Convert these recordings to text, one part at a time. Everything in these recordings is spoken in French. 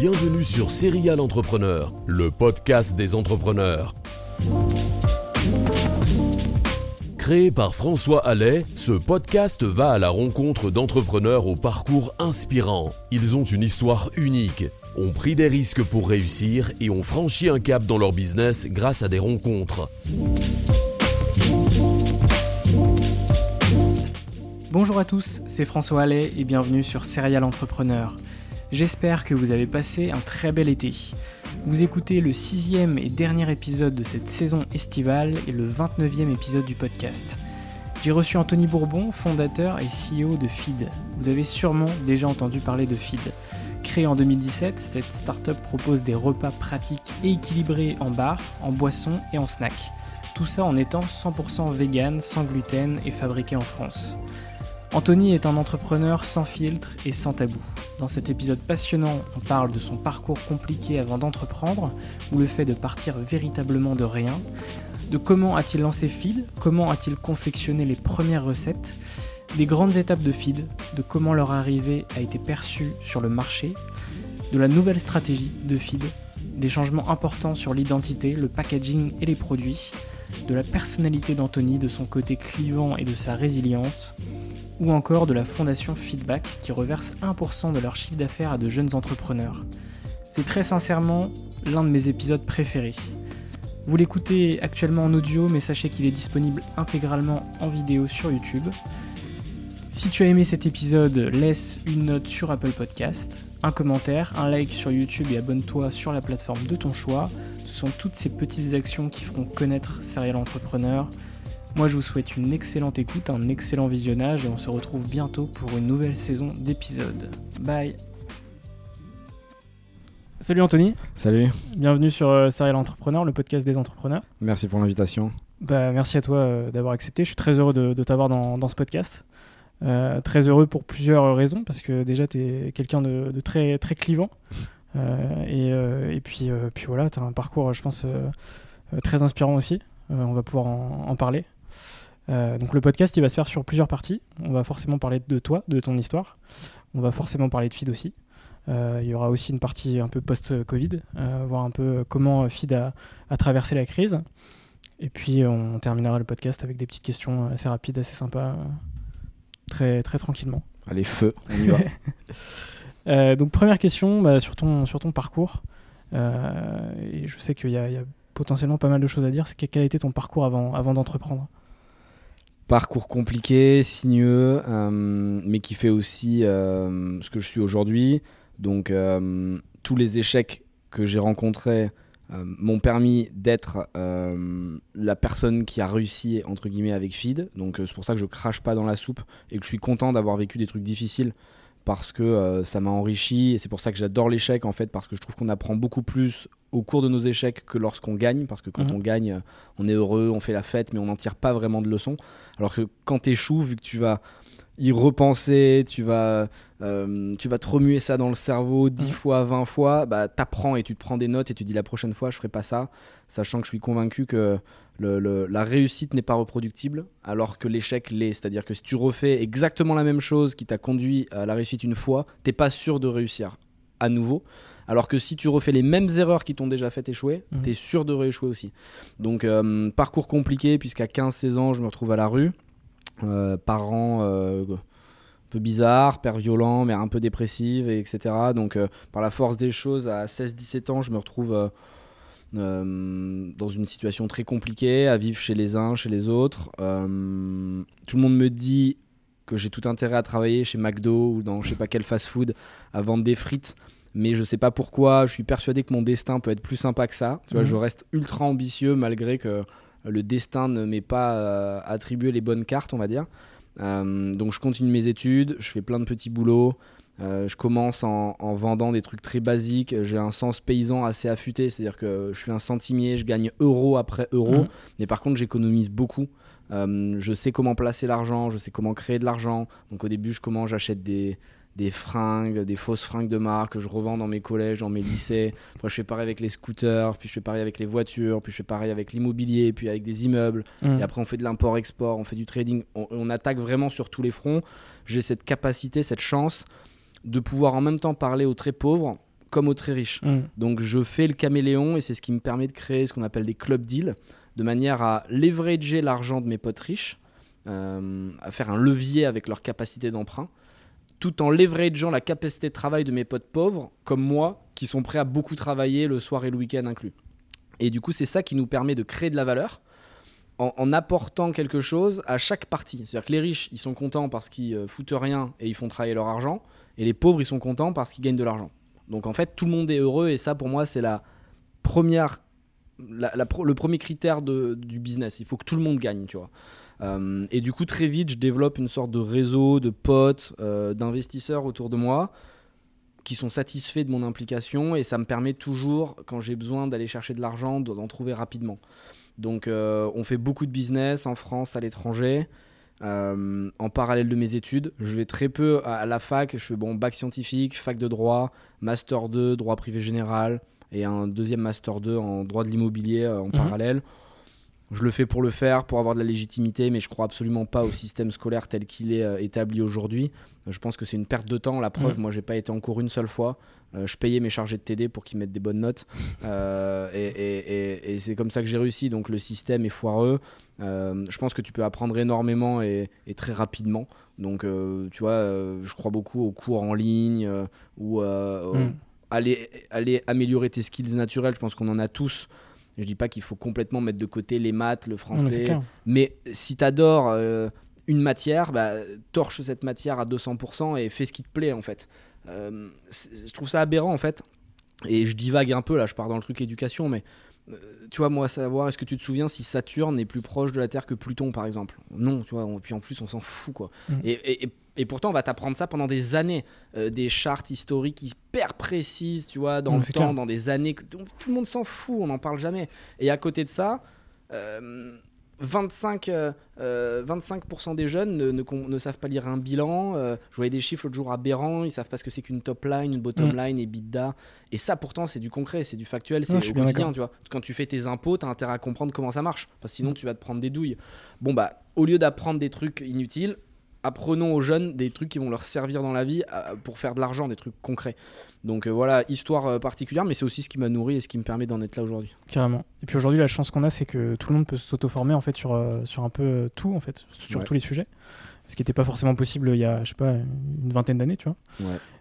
Bienvenue sur Serial Entrepreneur, le podcast des entrepreneurs. Créé par François Allais, ce podcast va à la rencontre d'entrepreneurs au parcours inspirant. Ils ont une histoire unique, ont pris des risques pour réussir et ont franchi un cap dans leur business grâce à des rencontres. Bonjour à tous, c'est François Allais et bienvenue sur Serial Entrepreneur. J'espère que vous avez passé un très bel été. Vous écoutez le sixième et dernier épisode de cette saison estivale et le 29e épisode du podcast. J'ai reçu Anthony Bourbon, fondateur et CEO de Feed. Vous avez sûrement déjà entendu parler de Feed. Créée en 2017, cette startup propose des repas pratiques et équilibrés en bar, en boisson et en snack. Tout ça en étant 100% vegan, sans gluten et fabriqué en France. Anthony est un entrepreneur sans filtre et sans tabou. Dans cet épisode passionnant, on parle de son parcours compliqué avant d'entreprendre, ou le fait de partir véritablement de rien, de comment a-t-il lancé Feed, comment a-t-il confectionné les premières recettes, des grandes étapes de Feed, de comment leur arrivée a été perçue sur le marché, de la nouvelle stratégie de Feed, des changements importants sur l'identité, le packaging et les produits, de la personnalité d'Anthony, de son côté clivant et de sa résilience, ou encore de la fondation Feedback qui reverse 1% de leur chiffre d'affaires à de jeunes entrepreneurs. C'est très sincèrement l'un de mes épisodes préférés. Vous l'écoutez actuellement en audio, mais sachez qu'il est disponible intégralement en vidéo sur YouTube. Si tu as aimé cet épisode, laisse une note sur Apple Podcast, un commentaire, un like sur YouTube et abonne-toi sur la plateforme de ton choix. Ce sont toutes ces petites actions qui feront connaître Serial Entrepreneur. Moi, je vous souhaite une excellente écoute, un excellent visionnage et on se retrouve bientôt pour une nouvelle saison d'épisodes. Bye Salut Anthony. Salut. Bienvenue sur euh, Serial Entrepreneur, le podcast des entrepreneurs. Merci pour l'invitation. Bah, merci à toi euh, d'avoir accepté. Je suis très heureux de, t'avoir dans, ce podcast. Euh, très heureux pour plusieurs raisons, parce que déjà, tu es quelqu'un de, très, très clivant. Et, puis, puis voilà, tu as un parcours, je pense, très inspirant aussi. on va pouvoir en parler. Euh, donc le podcast, il va se faire sur plusieurs parties. On va forcément parler de toi, de ton histoire. On va forcément parler de Feed aussi. Euh, il y aura aussi une partie un peu post-Covid, euh, voir un peu comment Feed a, traversé la crise. Et puis on terminera le podcast avec des petites questions assez rapides, assez sympas, très, très tranquillement. Allez, feu, on y va. donc première question bah, sur, ton, sur ton parcours. et je sais qu'il y, y, a potentiellement pas mal de choses à dire. C'est quel a été ton parcours avant, avant d'entreprendre? Parcours compliqué, sinueux, euh, mais qui fait aussi euh, ce que je suis aujourd'hui. Donc euh, tous les échecs que j'ai rencontrés m'ont permis d'être la personne qui a réussi entre guillemets avec Feed. Donc c'est pour ça que je crache pas dans la soupe et que je suis content d'avoir vécu des trucs difficiles parce que ça m'a enrichi et c'est pour ça que j'adore l'échec en fait parce que je trouve qu'on apprend beaucoup plus au cours de nos échecs que lorsqu'on gagne, parce que quand mhm. on gagne, on est heureux, on fait la fête, mais on n'en tire pas vraiment de leçons. Alors que quand tu échoues, vu que tu vas y repenser, tu vas, euh, tu vas te remuer ça dans le cerveau 10 fois, 20 fois, bah, t'apprends et tu te prends des notes et tu dis la prochaine fois je ferai pas ça, sachant que je suis convaincu que le, la réussite n'est pas reproductible, alors que l'échec l'est. C'est-à-dire que si tu refais exactement la même chose qui t'a conduit à la réussite une fois, t'es pas sûr de réussir à nouveau. Alors que si tu refais les mêmes erreurs qui t'ont déjà fait échouer, tu mhm. t'es sûr de rééchouer aussi. Donc, euh, parcours compliqué, puisqu'à 15-16 ans, je me retrouve à la rue. Euh, parents euh, un peu bizarres, père violent, mère un peu dépressive, etc. Donc, par la force des choses, à 16-17 ans, je me retrouve euh, dans une situation très compliquée, à vivre chez les uns, chez les autres. Euh, tout le monde me dit que j'ai tout intérêt à travailler chez McDo ou dans je sais pas quel fast-food à vendre des frites. Mais je sais pas pourquoi, je suis persuadé que mon destin peut être plus sympa que ça. Tu vois, je mhm. reste ultra ambitieux malgré que le destin ne m'ait pas euh, attribué les bonnes cartes, on va dire. donc je continue mes études, je fais plein de petits boulots. Euh, je commence en, vendant des trucs très basiques. J'ai un sens paysan assez affûté, c'est-à-dire que je suis un centimier, je gagne euro après euro, mhm. mais par contre j'économise beaucoup. Euh, je sais comment placer l'argent, je sais comment créer de l'argent. Donc au début, je commence, j'achète des, des fringues, des fausses fringues de marque que je revends dans mes collèges, dans mes lycées. Après, je fais pareil avec les scooters, puis je fais pareil avec les voitures, puis je fais pareil avec l'immobilier, puis avec des immeubles. Mhm. Et après, on fait de l'import-export, on fait du trading. on, attaque vraiment sur tous les fronts. J'ai cette capacité, cette chance de pouvoir en même temps parler aux très pauvres comme aux très riches. Mm. Donc je fais le caméléon et c'est ce qui me permet de créer ce qu'on appelle des club deals, de manière à leverager l'argent de mes potes riches, euh, à faire un levier avec leur capacité d'emprunt, tout en leverageant la capacité de travail de mes potes pauvres, comme moi, qui sont prêts à beaucoup travailler le soir et le week-end inclus. Et du coup, c'est ça qui nous permet de créer de la valeur en, apportant quelque chose à chaque partie. C'est-à-dire que les riches, ils sont contents parce qu'ils euh, foutent rien et ils font travailler leur argent. Et les pauvres, ils sont contents parce qu'ils gagnent de l'argent. Donc en fait, tout le monde est heureux et ça, pour moi, c'est la première, le premier critère du business. Il faut que tout le monde gagne, tu vois. Euh, et du coup, très vite, je développe une sorte de réseau de potes, euh, d'investisseurs autour de moi qui sont satisfaits de mon implication et ça me permet toujours, quand j'ai besoin d'aller chercher de l'argent, d'en trouver rapidement. Donc, euh, on fait beaucoup de business en France, à l'étranger. Euh, en parallèle de mes études. Je vais très peu à, la fac. Je fais bon bac scientifique, fac de droit, master 2, droit privé général et un deuxième master 2 en droit de l'immobilier euh, en mhm. parallèle. Je le fais pour le faire, pour avoir de la légitimité, mais je crois absolument pas au système scolaire tel qu'il est euh, établi aujourd'hui. Je pense que c'est une perte de temps. La preuve, moi, moi, j'ai pas été en cours une seule fois. Euh, je payais mes chargés de TD pour qu'ils mettent des bonnes notes. Euh, et, c'est comme ça que j'ai réussi. Donc le système est foireux. je pense que tu peux apprendre énormément et, très rapidement. Donc, tu vois, je crois beaucoup aux cours en ligne ou mm. aller, aller améliorer tes skills naturels. Je pense qu'on en a tous. Je dis pas qu'il faut complètement mettre de côté les maths, le français. mais, si tu adores euh, une matière, bah, torche cette matière à 200% et fais ce qui te plaît en fait. Euh, je trouve ça aberrant en fait. Et je divague un peu là, je pars dans le truc éducation, mais euh, tu vois, moi, savoir, est-ce que tu te souviens si Saturne est plus proche de la Terre que Pluton, par exemple? Non, tu vois, et puis en plus, on s'en fout, quoi. Mm. Et, et, et, pourtant, on va t'apprendre ça pendant des années, euh, des chartes historiques hyper précises, tu vois, dans le temps, dans des années que tout le monde s'en fout, on n'en parle jamais. Et à côté de ça, euh, 25, 25% euh, euh, des jeunes ne, ne, savent pas lire un bilan. Euh, je voyais des chiffres l'autre jour aberrants. Ils savent pas ce que c'est qu'une top line, une bottom mm. line et bidda. Et ça, pourtant, c'est du concret, c'est du factuel, c'est au quotidien. Tu vois. Quand tu fais tes impôts, tu as intérêt à comprendre comment ça marche. Parce que sinon, mm. tu vas te prendre des douilles. Bon, bah, au lieu d'apprendre des trucs inutiles, apprenons aux jeunes des trucs qui vont leur servir dans la vie pour faire de l'argent, des trucs concrets. Donc euh, voilà, histoire euh, particulière, mais c'est aussi ce qui m'a nourri et ce qui me permet d'en être là aujourd'hui. Carrément. Et puis aujourd'hui, la chance qu'on a, c'est que tout le monde peut s'auto-former en fait sur, euh, sur un peu tout, en fait, sur tous les sujets. Ce qui n'était pas forcément possible il y a, je sais pas, une vingtaine d'années, tu vois.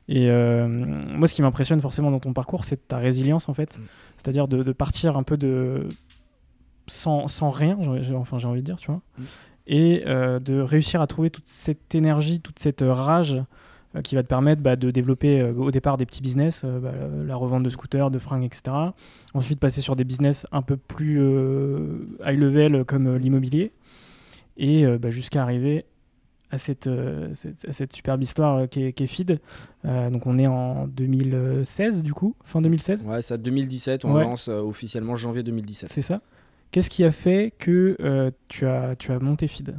Et moi, ce qui m'impressionne forcément dans ton parcours, c'est ta résilience, en fait. Mm. C'est-à-dire de, partir un peu de. sans, sans rien, enfin, j'ai envie de dire, tu vois. Mm. Et de réussir à trouver toute cette énergie, toute cette rage euh, qui va te permettre bah, de développer euh, au départ des petits business, euh, bah, la revente de scooters, de fringues, etc. Ensuite, passer sur des business un peu plus high level comme l'immobilier. Et bah, jusqu'à arriver à cette, cette, superbe histoire qui est, est, Feed. donc on est en 2016 du coup, fin 2016 Ouais, c'est 2017, on lance officiellement janvier 2017. C'est ça. Qu'est-ce qui a fait que tu, as, tu as monté Feed?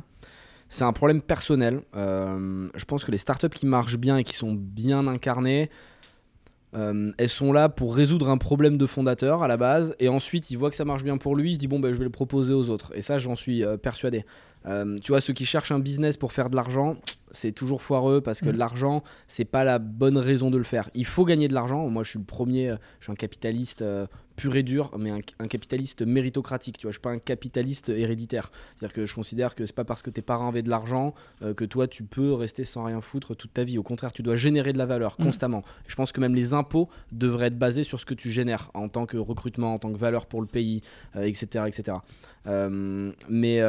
C'est un problème personnel. Euh, je pense que les startups qui marchent bien et qui sont bien incarnées, euh, elles sont là pour résoudre un problème de fondateur à la base, et ensuite il voit que ça marche bien pour lui, il se dit bon ben je vais le proposer aux autres. Et ça j'en suis euh, persuadé. Euh, tu vois ceux qui cherchent un business pour faire de l'argent, c'est toujours foireux parce que Mm. l'argent c'est pas la bonne raison de le faire. Il faut gagner de l'argent. Moi je suis le premier, euh, je suis un capitaliste euh, pur et dur, mais un, un capitaliste méritocratique. Tu vois, je suis pas un capitaliste héréditaire. C'est-à-dire que je considère que c'est pas parce que tes parents avaient de l'argent euh, que toi tu peux rester sans rien foutre toute ta vie. Au contraire, tu dois générer de la valeur Mm. constamment. Je pense que même les impôts devraient être basés sur ce que tu génères en tant que recrutement, en tant que valeur pour le pays, etc., etc. Mais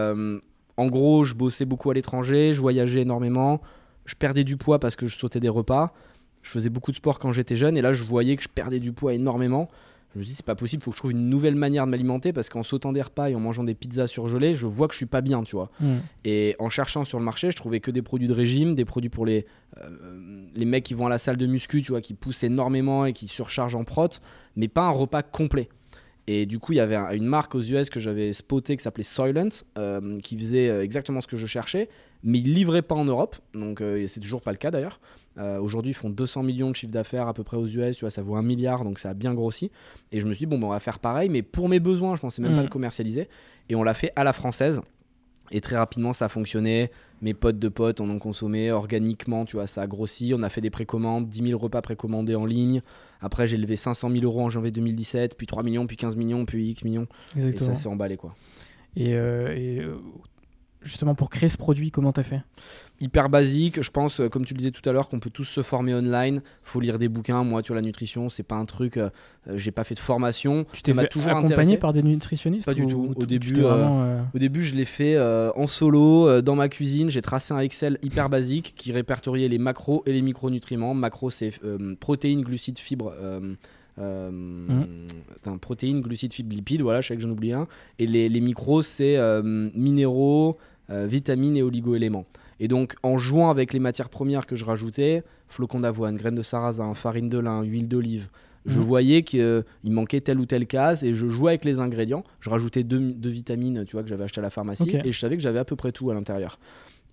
en gros, je bossais beaucoup à l'étranger, je voyageais énormément, je perdais du poids parce que je sautais des repas. Je faisais beaucoup de sport quand j'étais jeune et là je voyais que je perdais du poids énormément. Je me suis dit c'est pas possible, faut que je trouve une nouvelle manière de m'alimenter parce qu'en sautant des repas et en mangeant des pizzas surgelées, je vois que je suis pas bien, tu vois. Mm. Et en cherchant sur le marché, je trouvais que des produits de régime, des produits pour les, euh, les mecs qui vont à la salle de muscu, tu vois, qui poussent énormément et qui surchargent en prot, mais pas un repas complet. Et du coup, il y avait un- une marque aux US que j'avais spoté qui s'appelait Soylent, euh, qui faisait euh, exactement ce que je cherchais, mais ils livraient pas en Europe, donc euh, c'est toujours pas le cas d'ailleurs. Euh, Aujourd'hui, ils font 200 millions de chiffre d'affaires à peu près aux US, tu vois, ça vaut un milliard, donc ça a bien grossi. Et je me suis dit, bon, ben, on va faire pareil, mais pour mes besoins, je pensais même pas Mm. le commercialiser. Et on l'a fait à la française. Et très rapidement, ça a fonctionné. Mes potes de potes en ont consommé organiquement, tu vois, ça a grossi. On a fait des précommandes, 10 000 repas précommandés en ligne. Après, j'ai levé 500 000 euros en janvier 2017, puis 3 millions, puis 15 millions, puis X millions. Et Exactement. ça s'est emballé, quoi. Et, euh, et, euh, justement, pour créer ce produit, comment t'as fait? Hyper basique, je pense, euh, comme tu le disais tout à l'heure, qu'on peut tous se former online. Faut lire des bouquins. Moi, vois, la nutrition, c'est pas un truc. euh, euh, j'ai pas fait de formation. Tu t'es toujours accompagné intéressé. par des nutritionnistes Pas du ou- tout. ou Au début, vraiment, euh, Au début, je l'ai fait euh, en solo, dans ma cuisine. J'ai tracé un Excel hyper basique qui répertoriait les macros et les micronutriments. Macros, c'est protéines, glucides, fibres. euh, c'est un protéines, glucides, fibres, lipides. Voilà, je sais que j'en oublie un. Et les, les micros, c'est euh, minéraux, euh, vitamines et oligo-éléments. Et donc, en jouant avec les matières premières que je rajoutais, flocons d'avoine, graines de sarrasin, farine de lin, huile d'olive, je Mhm. voyais qu'il manquait telle ou telle case et je jouais avec les ingrédients. Je rajoutais deux, deux vitamines, tu vois, que j'avais acheté à la pharmacie et je savais que j'avais à peu près tout à l'intérieur.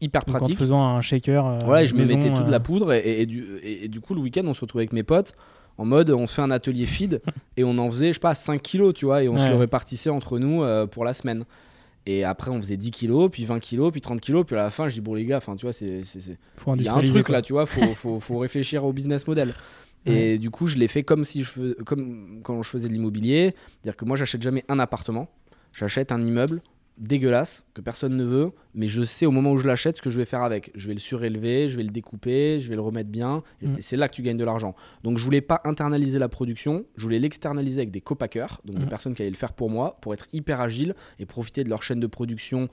Hyper donc en pratique. faisant un shaker. euh, Ouais, je me mettais toute euh, la poudre et, et- et du, et- et du coup, le week-end, on se retrouvait avec mes potes en mode on fait un atelier feed et on en faisait, je sais pas, 5 kilos, tu vois, et on se le répartissait entre nous euh, pour la semaine. Et après, on faisait 10 kilos, puis 20 kilos, puis 30 kilos, puis à la fin, je dis bon, les gars, enfin, tu vois, c'est. il y a un truc quoi. là, tu vois, faut, faut, faut réfléchir au business model. Et du coup, je l'ai fait comme si je fais- comme quand je faisais de l'immobilier, c'est-à-dire que moi, j'achète jamais un appartement, j'achète un immeuble dégueulasse que personne ne veut, mais je sais au moment où je l'achète ce que je vais faire avec. Je vais le surélever, je vais le découper, je vais le remettre bien, et Mm. c'est là que tu gagnes de l'argent. Donc, je voulais pas internaliser la production, je voulais l'externaliser avec des copackers, donc des Mm. personnes qui allaient le faire pour moi, pour être hyper agile et profiter de leur chaîne de production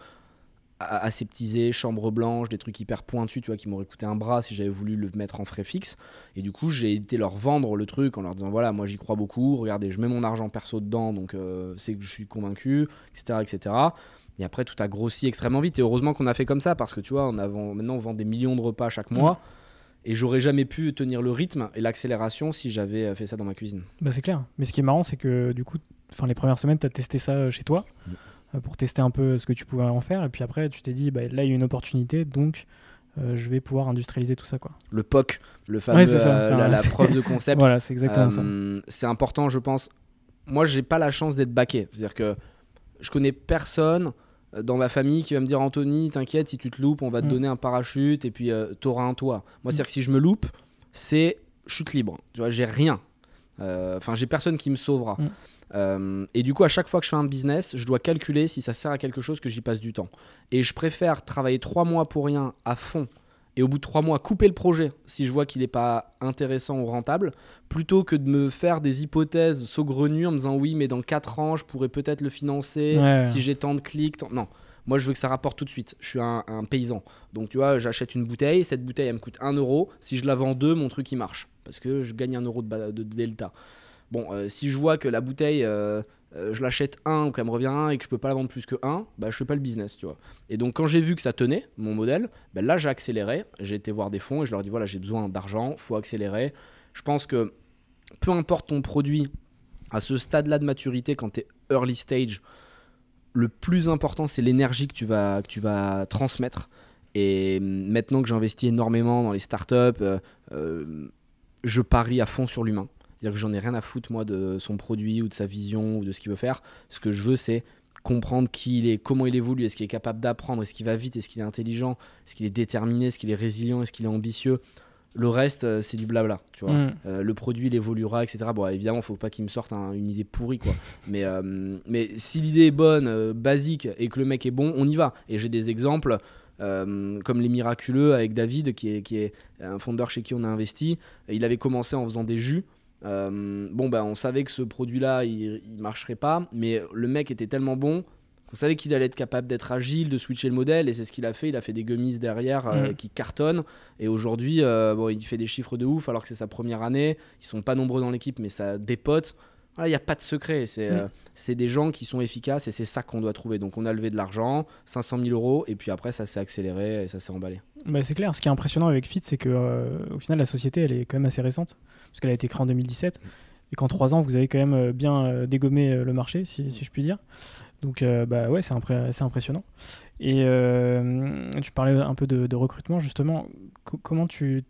aseptisé, chambre blanche, des trucs hyper pointus, tu vois, qui m'auraient coûté un bras si j'avais voulu le mettre en frais fixe. Et du coup, j'ai été leur vendre le truc en leur disant voilà, moi j'y crois beaucoup, regardez, je mets mon argent perso dedans, donc euh, c'est que je suis convaincu, etc., etc. Et après, tout a grossi extrêmement vite. Et heureusement qu'on a fait comme ça parce que tu vois, on a, vend- maintenant on vend des millions de repas chaque mois. Et j'aurais jamais pu tenir le rythme et l'accélération si j'avais euh, fait ça dans ma cuisine. Bah, c'est clair. Mais ce qui est marrant, c'est que du coup, les premières semaines, tu as testé ça euh, chez toi Mm. Euh, pour tester un peu ce que tu pouvais en faire. Et puis après, tu t'es dit, bah, là, il y a une opportunité, donc euh, je vais pouvoir industrialiser tout ça. Quoi. Le POC, le fameux, Ouais, c'est ça, euh, la, preuve de concept. Voilà, c'est exactement ça. C'est important, je pense. Moi, j'ai pas la chance d'être baqué. C'est-à-dire que je connais personne dans ma famille qui va me dire Anthony, t'inquiète, si tu te loupes, on va te Mm. donner un parachute et puis t'auras un toit. Moi, Mm. c'est-à-dire que si je me loupe, c'est chute libre. Tu vois, j'ai rien. Enfin, j'ai personne qui me sauvera. Mm. Euh, et du coup, à chaque fois que je fais un business, je dois calculer si ça sert à quelque chose que j'y passe du temps. Et je préfère travailler trois mois pour rien à fond et au bout de trois mois couper le projet si je vois qu'il n'est pas intéressant ou rentable, plutôt que de me faire des hypothèses saugrenues en me disant oui, mais dans quatre ans, je pourrais peut-être le financer Ouais. si j'ai tant de clics. tant- Non. Moi, je veux que ça rapporte tout de suite. Je suis un, un paysan. Donc, tu vois, j'achète une bouteille. Cette bouteille, elle me coûte 1 euro. Si je la vends 2, mon truc, il marche. Parce que je gagne 1 euro de delta. Bon, euh, si je vois que la bouteille, euh, euh, je l'achète 1 ou qu'elle me revient 1 et que je peux pas la vendre plus que 1, bah, je fais pas le business, tu vois. Et donc, quand j'ai vu que ça tenait, mon modèle, bah, là, j'ai accéléré. J'ai été voir des fonds et je leur ai dit voilà, j'ai besoin d'argent, faut accélérer. Je pense que peu importe ton produit, à ce stade-là de maturité, quand tu es early stage, le plus important, c'est l'énergie que tu vas, transmettre. Et maintenant que j'investis énormément dans les startups, je parie à fond sur l'humain. C'est-à-dire que j'en ai rien à foutre, moi, de son produit ou de sa vision ou de ce qu'il veut faire. Ce que je veux, c'est comprendre qui il est, comment il évolue, est-ce qu'il est capable d'apprendre, est-ce qu'il va vite, est-ce qu'il est intelligent, est-ce qu'il est déterminé, est-ce qu'il est résilient, est-ce qu'il est ambitieux. Le reste, euh, c'est du blabla, tu vois. Mm. Euh, le produit, il évoluera, etc. Bon, évidemment, faut pas qu'il me sorte un- une idée pourrie, quoi. mais, euh, mais si l'idée est bonne, euh, basique, et que le mec est bon, on y va. Et j'ai des exemples, euh, comme les miraculeux avec David, qui est, qui est un fondeur chez qui on a investi. Il avait commencé en faisant des jus. Euh, bon, ben, on savait que ce produit-là, il, il marcherait pas, mais le mec était tellement bon qu'on savait qu'il allait être capable d'être agile, de switcher le modèle, et c'est ce qu'il a fait. Il a fait des gummies derrière euh, Mhm. qui cartonnent. Et aujourd'hui, euh, bon, il fait des chiffres de ouf alors que c'est sa première année. Ils sont pas nombreux dans l'équipe, mais ça dépote. Voilà, il n'y a pas de secret. C'est euh, c'est des gens qui sont efficaces et c'est ça qu'on doit trouver. Donc on a levé de l'argent, 500 000 euros, et puis après ça s'est accéléré et ça s'est emballé. Bah, c'est clair. Ce qui est impressionnant avec Fit, c'est que euh, au final, la société, elle est quand même assez récente, parce qu'elle a été créée en 2017, et qu'en trois ans, vous avez quand même euh, bien euh, dégommé le marché, si, si je puis dire. Donc, bah ouais, c'est impré- impressionnant. Et tu parlais un peu de, de recrutement, justement. Co- comment tu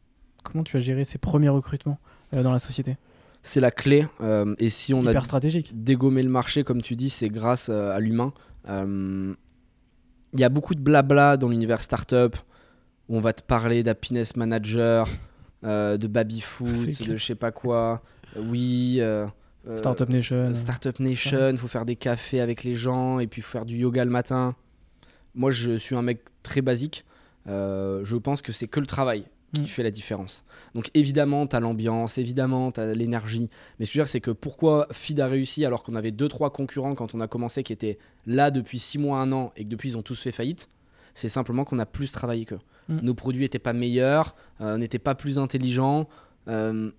comment tu as géré ces premiers recrutements dans la société? C'est la clé. euh, et si on a stratégique. dégommer le marché, comme tu dis, c'est grâce euh, à l'humain. Euh, Il y a beaucoup de blabla dans l'univers startup où on va te parler d'happiness manager, euh, de baby food, C'est de je sais pas quoi. Euh, oui. euh, euh, Startup Nation. euh, Startup Nation, il faut faire des cafés avec les gens et puis faut faire du yoga le matin. Moi, je suis un mec très basique. Euh, je pense que c'est que le travail qui Mm. fait la différence. Donc évidemment, tu as l'ambiance, évidemment, tu as l'énergie. Mais ce que je veux dire, c'est que pourquoi Feed a réussi alors qu'on avait deux trois concurrents quand on a commencé qui étaient là depuis 6 mois, un an et que depuis ils ont tous fait faillite C'est simplement qu'on a plus travaillé qu'eux. Mm. Nos produits n'étaient pas meilleurs, euh, n'étaient pas plus intelligents. euh,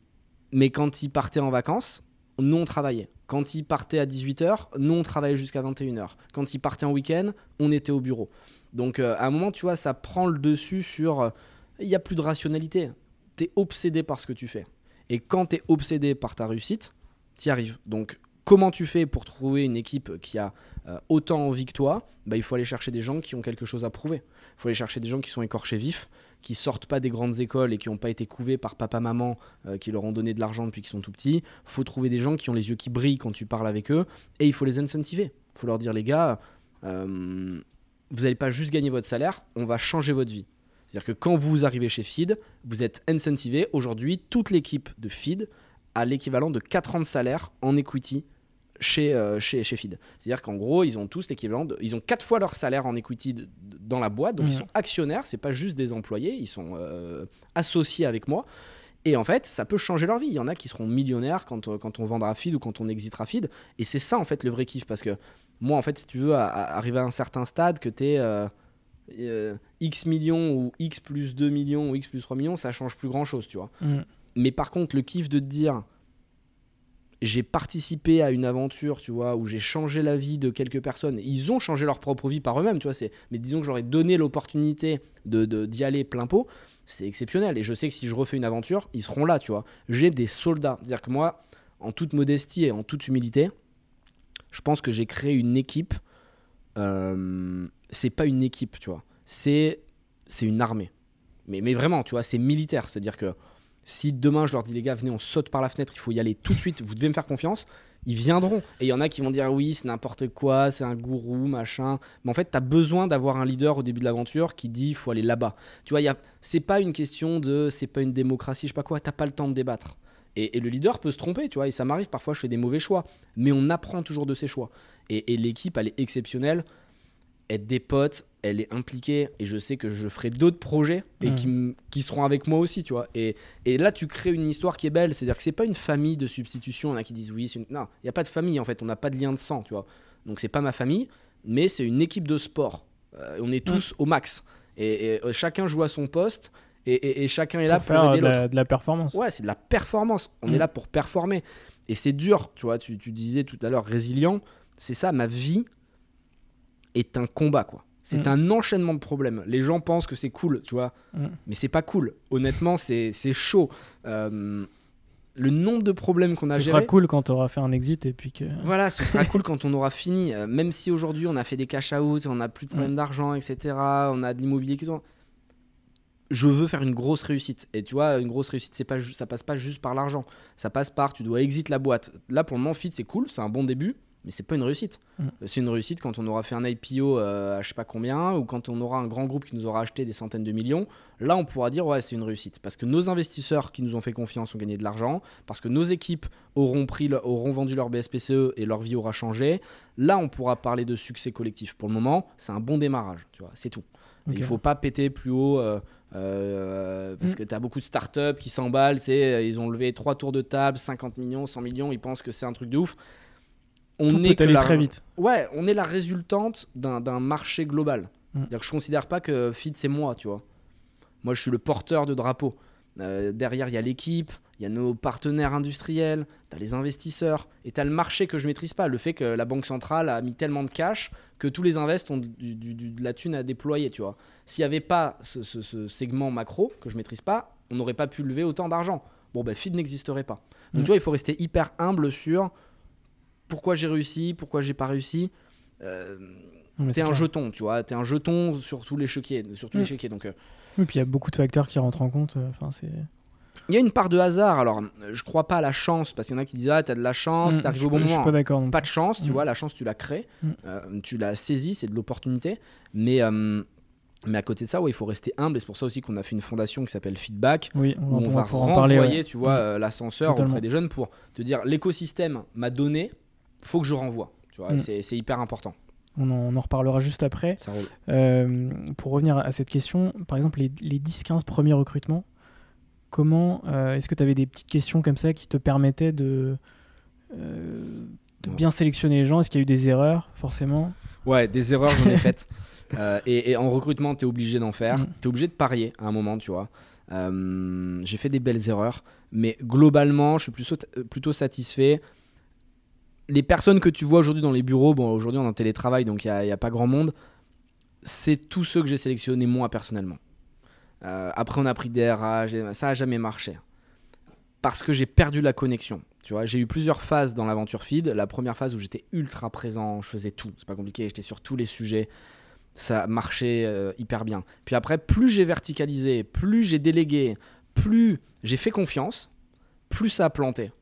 mais quand ils partaient en vacances, nous on travaillait. Quand ils partaient à 18h, nous on travaillait jusqu'à 21h. Quand ils partaient en week-end, on était au bureau. Donc euh, à un moment, tu vois, ça prend le dessus sur... Il n'y a plus de rationalité. Tu es obsédé par ce que tu fais. Et quand tu es obsédé par ta réussite, tu y arrives. Donc comment tu fais pour trouver une équipe qui a euh, autant envie que toi? Bah, Il faut aller chercher des gens qui ont quelque chose à prouver. Il faut aller chercher des gens qui sont écorchés vifs, qui sortent pas des grandes écoles et qui n'ont pas été couvés par papa-maman euh, qui leur ont donné de l'argent depuis qu'ils sont tout petits. Il faut trouver des gens qui ont les yeux qui brillent quand tu parles avec eux et il faut les incentiver. Il faut leur dire les gars, euh, vous n'allez pas juste gagner votre salaire, on va changer votre vie. C'est-à-dire que quand vous arrivez chez Feed, vous êtes incentivé. Aujourd'hui, toute l'équipe de Feed a l'équivalent de 4 ans de salaire en equity chez, euh, chez, chez Feed. C'est-à-dire qu'en gros, ils ont tous l'équivalent de. Ils ont 4 fois leur salaire en equity de- de- dans la boîte. Donc ils sont actionnaires, c'est pas juste des employés, ils sont euh, associés avec moi. Et en fait, ça peut changer leur vie. Il y en a qui seront millionnaires quand, euh, quand on vendra Feed ou quand on exitera Feed. Et c'est ça, en fait, le vrai kiff. Parce que moi, en fait, si tu veux, à- à arriver à un certain stade, que tu es X millions ou X plus 2 millions ou X plus 3 millions, ça change plus grand-chose, tu vois. Mm. Mais par contre, le kiff de te dire, j'ai participé à une aventure, tu vois, où j'ai changé la vie de quelques personnes. Ils ont changé leur propre vie par eux-mêmes, tu vois. C'est, mais disons que j'aurais donné l'opportunité de, de- d'y aller plein pot. C'est exceptionnel. Et je sais que si je refais une aventure, ils seront là, tu vois. J'ai des soldats. C'est-à-dire que moi, en toute modestie et en toute humilité, je pense que j'ai créé une équipe. Euh, c'est pas une équipe, tu vois. C'est, une armée. Mais, mais vraiment, tu vois, c'est militaire. C'est-à-dire que si demain je leur dis les gars, venez, on saute par la fenêtre, il faut y aller tout de suite, vous devez me faire confiance, ils viendront. Et il y en a qui vont dire oui, c'est n'importe quoi, c'est un gourou, machin. Mais en fait, tu as besoin d'avoir un leader au début de l'aventure qui dit il faut aller là-bas. Tu vois, c'est pas une question de c'est pas une démocratie, je sais pas quoi, t'as pas le temps de débattre. Et, et le leader peut se tromper, tu vois, et ça m'arrive parfois, je fais des mauvais choix, mais on apprend toujours de ses choix. Et, et l'équipe, elle est exceptionnelle, elle dépote, elle est impliquée, et je sais que je ferai d'autres projets et Mhm. qui, seront avec moi aussi, tu vois. Et, et là, tu crées une histoire qui est belle, c'est-à-dire que c'est pas une famille de substitution, il y en a qui disent oui, c'est une... non, il n'y a pas de famille en fait, on n'a pas de lien de sang, tu vois. Donc c'est pas ma famille, mais c'est une équipe de sport. Euh, on est tous au max. Et, et, euh, chacun joue à son poste, et, et- et chacun est là pour pour, faire aider de la, de la performance. Ouais, c'est de la performance. On Mm. est là pour performer. Et c'est dur, tu vois. Tu, tu disais tout à l'heure résilient. C'est ça, ma vie est un combat, quoi. C'est Mm. un enchaînement de problèmes. Les gens pensent que c'est cool, tu vois. Mm. Mais c'est pas cool. Honnêtement, c'est chaud. Euh, le nombre de problèmes qu'on a Ce sera cool quand tu auras fait un exit et puis que. Voilà, ce sera cool quand on aura fini. Euh, même si aujourd'hui on a fait des cash out, on n'a plus de problème d'argent, etc. On a de l'immobilier. Je veux faire une grosse réussite. Et tu vois, une grosse réussite, c'est pas, ça passe pas juste par l'argent. Ça passe par, tu dois exit la boîte. Là, pour le moment, Fit, c'est cool, c'est un bon début, mais c'est pas une réussite. Mm. C'est une réussite quand on aura fait un IPO euh, à je sais pas combien, ou quand on aura un grand groupe qui nous aura acheté des centaines de millions. Là, on pourra dire, ouais, c'est une réussite. Parce que nos investisseurs qui nous ont fait confiance ont gagné de l'argent, parce que nos équipes auront, pris le- auront vendu leur BSPCE et leur vie aura changé. Là, on pourra parler de succès collectif. Pour le moment, c'est un bon démarrage, tu vois, c'est tout. Ok. Il faut pas péter plus haut euh, euh, parce Mm. que tu as beaucoup de startups qui s'emballent. c'est, euh, Ils ont levé trois tours de table, 50 millions, 100 millions. Ils pensent que c'est un truc de ouf. On Tout est peut aller la... très vite. Ouais, on est la résultante d'un marché global. Mm. C'est-à-dire que je considère pas que Fit c'est moi, tu vois. Moi, je suis le porteur de drapeau. Euh, derrière, il y a l'équipe, il y a nos partenaires industriels, tu as les investisseurs, et tu as le marché que je maîtrise pas. Le fait que la Banque centrale a mis tellement de cash que tous les invests ont du- du- du- de la thune à déployer, tu vois. S'il n'y avait pas ce, ce- ce segment macro que je maîtrise pas, on n'aurait pas pu lever autant d'argent. Bon, ben, Feed n'existerait pas. Donc, Mm. tu vois, il faut rester hyper humble sur pourquoi j'ai réussi, pourquoi j'ai pas réussi. Euh, T'es c'est un clair. jeton, tu vois. T'es un jeton sur tous les chéquiers. Sur tous Mm. les chéquiers. Donc, euh, Oui, puis il y a beaucoup de facteurs qui rentrent en compte. euh, Enfin, c'est. il y a une part de hasard. Alors, je crois pas à la chance parce qu'il y en a qui disent Ah, t'as de la chance, Mm, t'arrives au bon pas- Je moment. suis pas d'accord. Pas de chance, tu Mm. vois. La chance, tu la crées. Mm. Euh, tu la saisis, c'est de l'opportunité. Mais, euh, mais à côté de ça, ouais, il faut rester humble. Et c'est pour ça aussi qu'on a fait une fondation qui s'appelle Feedback. Oui, on, Où on va parler. renvoyer, ouais. tu vois, Mm. euh, l'ascenseur auprès des jeunes pour te dire l'écosystème m'a donné, faut que je renvoie. Tu vois, c'est hyper important. On, en, on en reparlera juste après. Euh, pour revenir à cette question, par exemple, les, les 10-15 premiers recrutements, comment euh, est-ce que tu avais des petites questions comme ça qui te permettaient de, euh, de bien sélectionner les gens? Est-ce qu'il y a eu des erreurs, forcément? Ouais, des erreurs, j'en ai faites. Et, et en recrutement, tu es obligé d'en faire. Mm. Tu es obligé de parier à un moment, tu vois. J'ai fait des belles erreurs, mais globalement, je suis plutôt, plutôt satisfait. Les personnes que tu vois aujourd'hui dans les bureaux, bon, aujourd'hui on est en télétravail, donc il n'y a, pas grand monde, c'est tous ceux que j'ai sélectionnés moi personnellement. Euh, après, on a pris des RH, ça n'a jamais marché. Parce que j'ai perdu la connexion. Tu vois, j'ai eu plusieurs phases dans l'aventure feed. La première phase où j'étais ultra présent, je faisais tout. C'est pas compliqué, j'étais sur tous les sujets. Ça marchait euh, hyper bien. Puis après, plus j'ai verticalisé, plus j'ai délégué, plus j'ai fait confiance, plus ça a planté.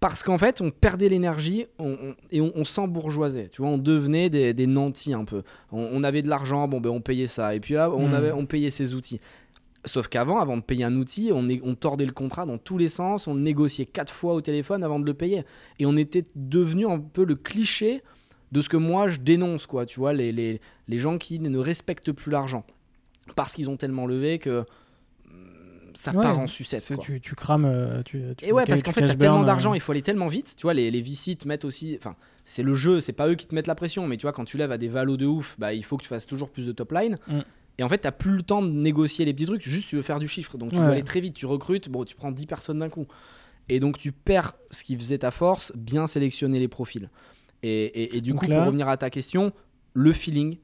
Parce qu'en fait, on perdait l'énergie on- on- et on, on s'embourgeoisait. Tu vois, on devenait des, des nantis un peu. On, avait de l'argent, bon ben on payait ça. Et puis là, on, Hmm. avait, on payait ses outils. Sauf qu'avant, avant de payer un outil, on, tordait le contrat dans tous les sens, on le négociait quatre fois au téléphone avant de le payer. Et on était devenu un peu le cliché de ce que moi je dénonce, quoi. Tu vois, les, les, les gens qui ne respectent plus l'argent. Parce qu'ils ont tellement levé que ça Ouais, part en sucette. Quoi. Tu, tu crames. euh, Tu, tu Et ouais, parce qu'en fait, t'as tellement burn, d'argent, euh, il faut aller tellement vite. Tu vois, les, les VC te mettent aussi. Enfin, c'est le jeu, c'est pas eux qui te mettent la pression. Mais tu vois, quand tu lèves à des valos de ouf, bah, il faut que tu fasses toujours plus de top line. Mm. Et en fait, t'as plus le temps de négocier les petits trucs. Juste, tu veux faire du chiffre. Donc, tu Ouais. veux aller très vite. Tu recrutes, bon, tu prends 10 personnes d'un coup. Et donc, tu perds ce qui faisait ta force, bien sélectionner les profils. Et, et- et du Donc coup, là- pour revenir à ta question, le feeling.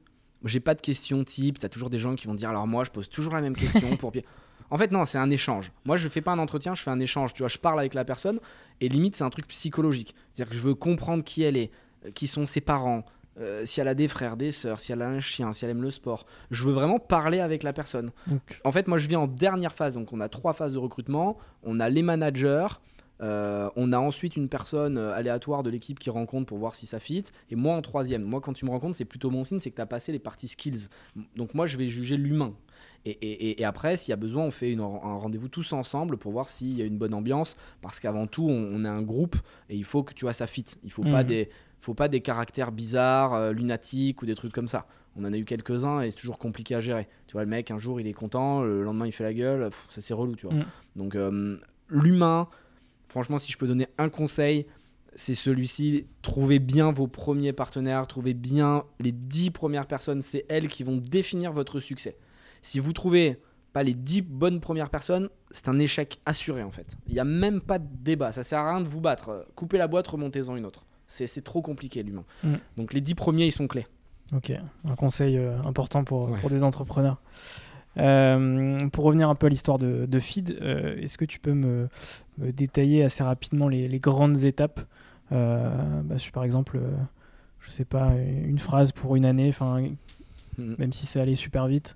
J'ai pas de questions type. T'as toujours des gens qui vont dire alors moi, je pose toujours la même question pour. En fait, non, c'est un échange. Moi, je fais pas un entretien, je fais un échange. Tu vois, je parle avec la personne et limite, c'est un truc psychologique. C'est-à-dire que je veux comprendre qui elle est, euh, qui sont ses parents, euh, si elle a des frères, des sœurs, si elle a un chien, si elle aime le sport. Je veux vraiment parler avec la personne. donc, En fait, moi, je viens en dernière phase. Donc, on a trois phases de recrutement. On a les managers. Euh, on a ensuite une personne euh, aléatoire de l'équipe qui rencontre pour voir si ça fit. Et moi en troisième. Moi, quand tu me rencontres, c'est plutôt mon signe, c'est que tu as passé les parties skills. Donc, moi, je vais juger l'humain. Et, et- et- et après, s'il y a besoin, on fait une- un rendez-vous tous ensemble pour voir s'il y a une bonne ambiance. Parce qu'avant tout, on, on est un groupe et il faut que tu vois ça fit. Il faut pas Mhm. des faut pas des caractères bizarres, euh, lunatiques ou des trucs comme ça. On en a eu quelques-uns et c'est toujours compliqué à gérer. Tu vois, le mec, un jour, il est content, le lendemain, il fait la gueule. pff, ça, c'est relou, tu vois. Mm. Donc, euh, l'humain, franchement, si je peux donner un conseil, c'est celui-ci. Trouvez bien vos premiers partenaires, trouvez bien les 10 premières personnes. C'est elles qui vont définir votre succès. Si vous trouvez pas les 10 bonnes premières personnes, c'est un échec assuré en fait. Il n'y a même pas de débat. Ça sert à rien de vous battre. Coupez la boîte, remontez-en une autre. C'est trop compliqué l'humain. Mm. Donc les 10 premiers, ils sont clés. Ok, un conseil euh, important pour, Ouais. pour des entrepreneurs. Euh, pour revenir un peu à l'histoire de, de Feed, euh, est-ce que tu peux me, me détailler assez rapidement les, les grandes étapes Euh, bah, sur, Par exemple, je sais pas, une phrase pour une année, enfin, Mm. même si c'est allé super vite.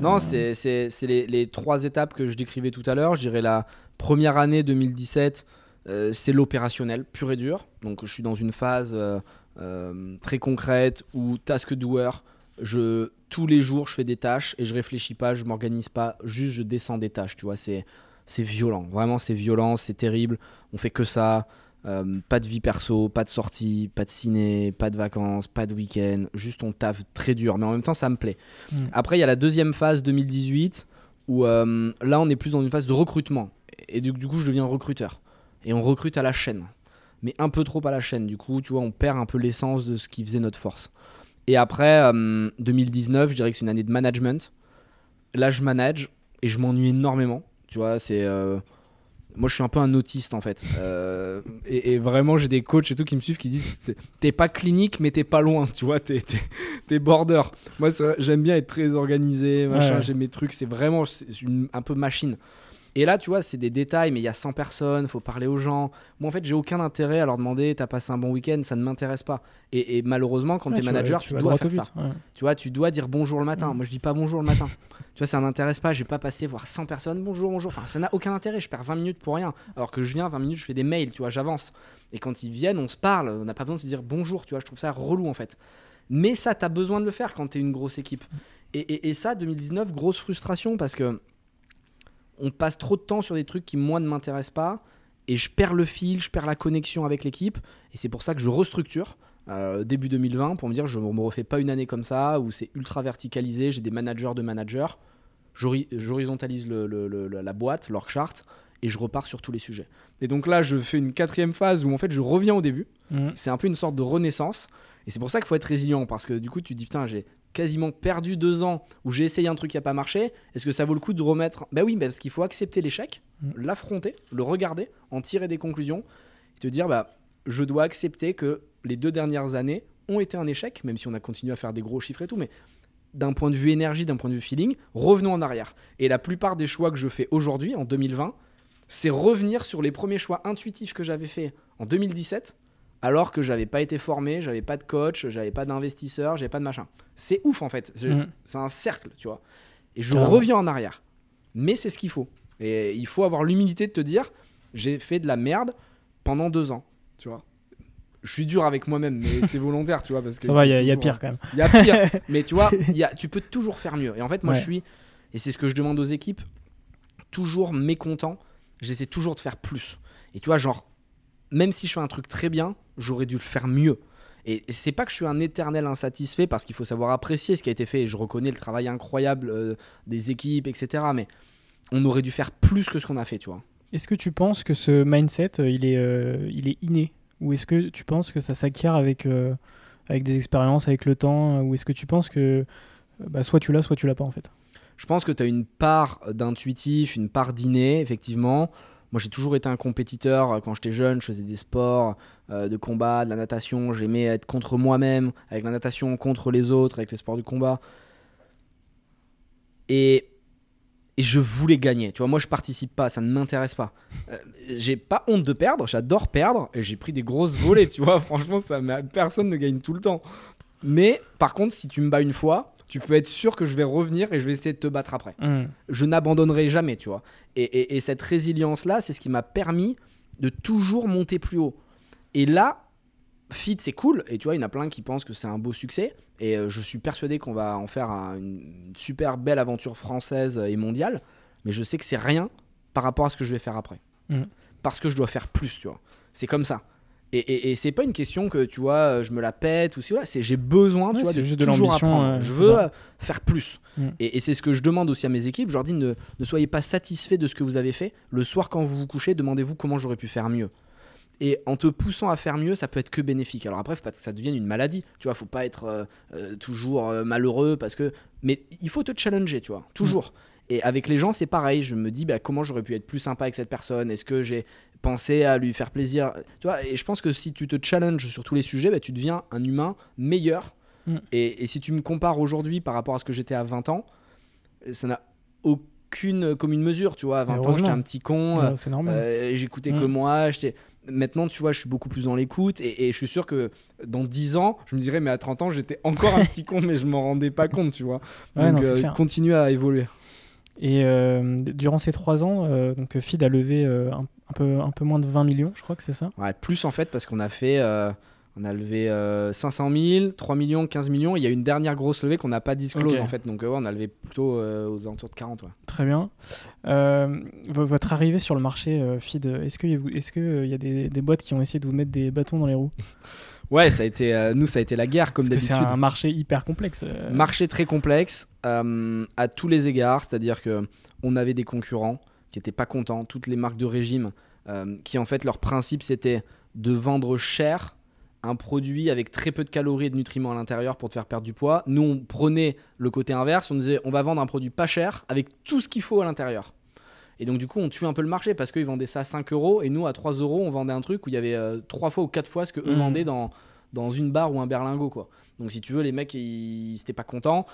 Non, Euh, c'est les, les trois étapes que je décrivais tout à l'heure. Je dirais la première année 2017, euh, c'est l'opérationnel pur et dur. Donc je suis dans une phase euh, très concrète où task doer, je, tous les jours je fais des tâches et je réfléchis pas, je m'organise pas, juste je descends des tâches. Tu vois, c'est c'est violent. Vraiment, c'est violent, c'est terrible. On fait que ça. Euh, pas de vie perso, pas de sortie, pas de ciné, pas de vacances, pas de week-end. Juste on taffe très dur, mais en même temps ça me plaît. Mm. Après, il y a la deuxième phase 2018 où euh, là on est plus dans une phase de recrutement. Et du, du coup, je deviens recruteur. Et on recrute à la chaîne. Mais un peu trop à la chaîne. Du coup, tu vois, on perd un peu l'essence de ce qui faisait notre force. Et après, euh, 2019, je dirais que c'est une année de management. Là, je manage et je m'ennuie énormément. Tu vois, c'est. euh, moi, je suis un peu un autiste en fait. Euh, et, et vraiment, j'ai des coachs et tout qui me suivent qui disent T'es- pas clinique, mais t'es pas loin. Tu vois, t'es, t'es, t'es border. Moi, j'aime bien être très organisé. Machin, Ouais. J'aime mes trucs. C'est vraiment une- un peu machine. Et là, tu vois, c'est des détails, mais il y a 100 personnes, faut parler aux gens. Moi, en fait, j'ai aucun intérêt à leur demander T'as passé un bon week-end Ça ne m'intéresse pas. Et, et malheureusement, quand ouais, t'es tu vas- manager, tu dois faire ça. ouais. Tu vois, tu dois dire bonjour le matin. Mm. Moi, je dis pas bonjour le matin. tu vois, ça m'intéresse pas. J'ai pas passé voir 100 personnes. Bonjour, bonjour. Enfin, ça n'a aucun intérêt. Je perds 20 minutes pour rien. Alors que je viens, 20 minutes, je fais des mails. Tu vois, j'avance. Et quand ils viennent, on se parle. On n'a pas besoin de se dire bonjour. Tu vois, je trouve ça relou en fait. Mais ça, t'as besoin de le faire quand t'es une grosse équipe. Et, et- et ça, 2019, grosse frustration parce que on passe trop de temps sur des trucs qui, moi, ne m'intéressent pas. Et je perds le fil, je perds la connexion avec l'équipe. Et c'est pour ça que je restructure euh, début 2020 pour me dire je ne me refais pas une année comme ça où c'est ultra verticalisé. J'ai des managers de managers. J'hori- J'horizontalise le- le- le- le- la boîte, l'org chart, et je repars sur tous les sujets. Et donc là, je fais une quatrième phase où en fait je reviens au début. Mm. C'est un peu une sorte de renaissance. Et c'est pour ça qu'il faut être résilient parce que du coup, tu te dis putain, j'ai quasiment perdu deux ans où j'ai essayé un truc qui a pas marché. Est-ce que ça vaut le coup de remettre? Ben oui, parce qu'il faut accepter l'échec, Mm. l'affronter, le regarder, en tirer des conclusions et te dire bah je dois accepter que les deux dernières années ont été un échec, même si on a continué à faire des gros chiffres et tout, mais d'un point de vue énergie, d'un point de vue feeling, revenons en arrière. Et la plupart des choix que je fais aujourd'hui, en 2020, c'est revenir sur les premiers choix intuitifs que j'avais fait en 2017, alors que j'avais pas été formé, j'avais pas de coach, j'avais pas d'investisseur, j'avais pas de machin. C'est ouf en fait. C'est c'est un cercle, tu vois. Et je Carrément. reviens en arrière. Mais c'est ce qu'il faut. Et il faut avoir l'humilité de te dire, j'ai fait de la merde pendant deux ans, tu vois. Je suis dur avec moi-même, mais c'est volontaire, tu vois, parce que Ça va, il y, a- pire quand même. il y a pire. mais tu vois, il y a, tu peux toujours faire mieux. Et en fait, moi, Ouais. je suis, et c'est ce que je demande aux équipes, toujours mécontent. J'essaie toujours de faire plus. Et tu vois, genre, même si je fais un truc très bien, j'aurais dû le faire mieux. Et c'est pas que je suis un éternel insatisfait parce qu'il faut savoir apprécier ce qui a été fait. Et je reconnais le travail incroyable euh, des équipes, etc. Mais on aurait dû faire plus que ce qu'on a fait, tu vois. Est-ce que tu penses que ce mindset, euh, il est, euh, il est inné? Ou est-ce que tu penses que ça s'acquiert avec, euh, avec des expériences, avec le temps? Ou est-ce que tu penses que bah, soit tu l'as, soit tu l'as pas en fait? Je pense que tu as une part d'intuitif, une part d'inné, effectivement. Moi, j'ai toujours été un compétiteur. Euh, Quand j'étais jeune, je faisais des sports euh, de combat, de la natation. J'aimais être contre moi-même, avec la natation, contre les autres, avec les sports du combat. Et, je voulais gagner. Tu vois, moi, je participe pas, ça ne m'intéresse pas. Euh, j'ai pas honte de perdre, j'adore perdre. Et j'ai pris des grosses volées, tu vois. Franchement, ça, personne ne gagne tout le temps. Mais par contre, si tu me bats une fois, tu peux être sûr que je vais revenir et je vais essayer de te battre après Mm. je n'abandonnerai jamais, tu vois. Et, et- et cette résilience-là, c'est ce qui m'a permis de toujours monter plus haut. Et là, Fit, c'est cool. Et tu vois, il y en a plein qui pensent que c'est un beau succès. Et euh, je suis persuadé qu'on va en faire un- une super belle aventure française et mondiale. Mais je sais que c'est rien par rapport à ce que je vais faire après. Mhm. Parce que je dois faire plus, tu vois. C'est comme ça. Et, et, et c'est pas une question que, tu vois, euh, je me la pète ou si voilà. C'est j'ai besoin, Ouais, tu vois, de juste toujours apprendre. euh, je veux ça. faire plus. Mhm. Et, et c'est ce que je demande aussi à mes équipes. Je leur dis ne, ne soyez pas satisfaits de ce que vous avez fait. Le soir, quand vous vous couchez, demandez-vous comment j'aurais pu faire mieux. Et en te poussant à faire mieux, ça peut être que bénéfique. Alors après, faut pas que ça devienne une maladie. Tu vois, faut pas être euh, euh, toujours euh, malheureux parce que. Mais il faut te challenger, tu vois, toujours. Et avec les gens, c'est pareil. Je me dis, bah, comment j'aurais pu être plus sympa avec cette personne? Est-ce que j'ai pensé à lui faire plaisir Tu vois, et je pense que si tu te challenges sur tous les sujets, bah, tu deviens un humain meilleur. Mm. Et, et si tu me compares aujourd'hui par rapport à ce que j'étais à 20 ans, ça n'a aucune commune mesure, tu vois. À 20 ans, j'étais un petit con. Normal. Euh, j'écoutais Mm. que moi. j'étais- Maintenant, tu vois, je suis beaucoup plus dans l'écoute et, et je suis sûr que dans 10 ans, je me dirais, mais à 30 ans, j'étais encore un petit con, mais je m'en rendais pas compte, tu vois. Ouais, Donc, non, euh, continue à évoluer. Et euh, durant ces trois ans, euh, donc Feed a levé euh, un, un peu, un peu moins de 20 millions, je crois que c'est ça. Ouais, plus en fait, parce qu'on a fait. euh, on a levé euh, 500 000, 3 millions, 15 millions. Il y a une dernière grosse levée qu'on n'a pas disclose en fait. Donc, euh, ouais, on a levé plutôt euh, aux alentours de 40. Ouais. Très bien. Vo- votre arrivée sur le marché Feed, est-ce qu'il y, est-ce que, y a des, des boîtes qui ont essayé de vous mettre des bâtons dans les roues? Ouais, ça a été, euh, nous, ça a été la guerre, comme que c'est d'habitude. un marché hyper complexe. euh. Marché très complexe euh, à tous les égards, c'est-à-dire que on avait des concurrents qui étaient pas contents, toutes les marques de régime, euh, qui en fait leur principe c'était de vendre cher un produit avec très peu de calories et de nutriments à l'intérieur pour te faire perdre du poids. Nous on prenait le côté inverse, on disait on va vendre un produit pas cher avec tout ce qu'il faut à l'intérieur. Et donc du coup on tue un peu le marché parce qu'ils vendaient ça à 5 euros et nous à 3 euros on vendait un truc où il y avait euh, trois fois ou quatre fois ce que eux Mhm. vendaient dans, dans une barre ou un berlingot quoi. Donc si tu veux les mecs ils n'étaient pas contents.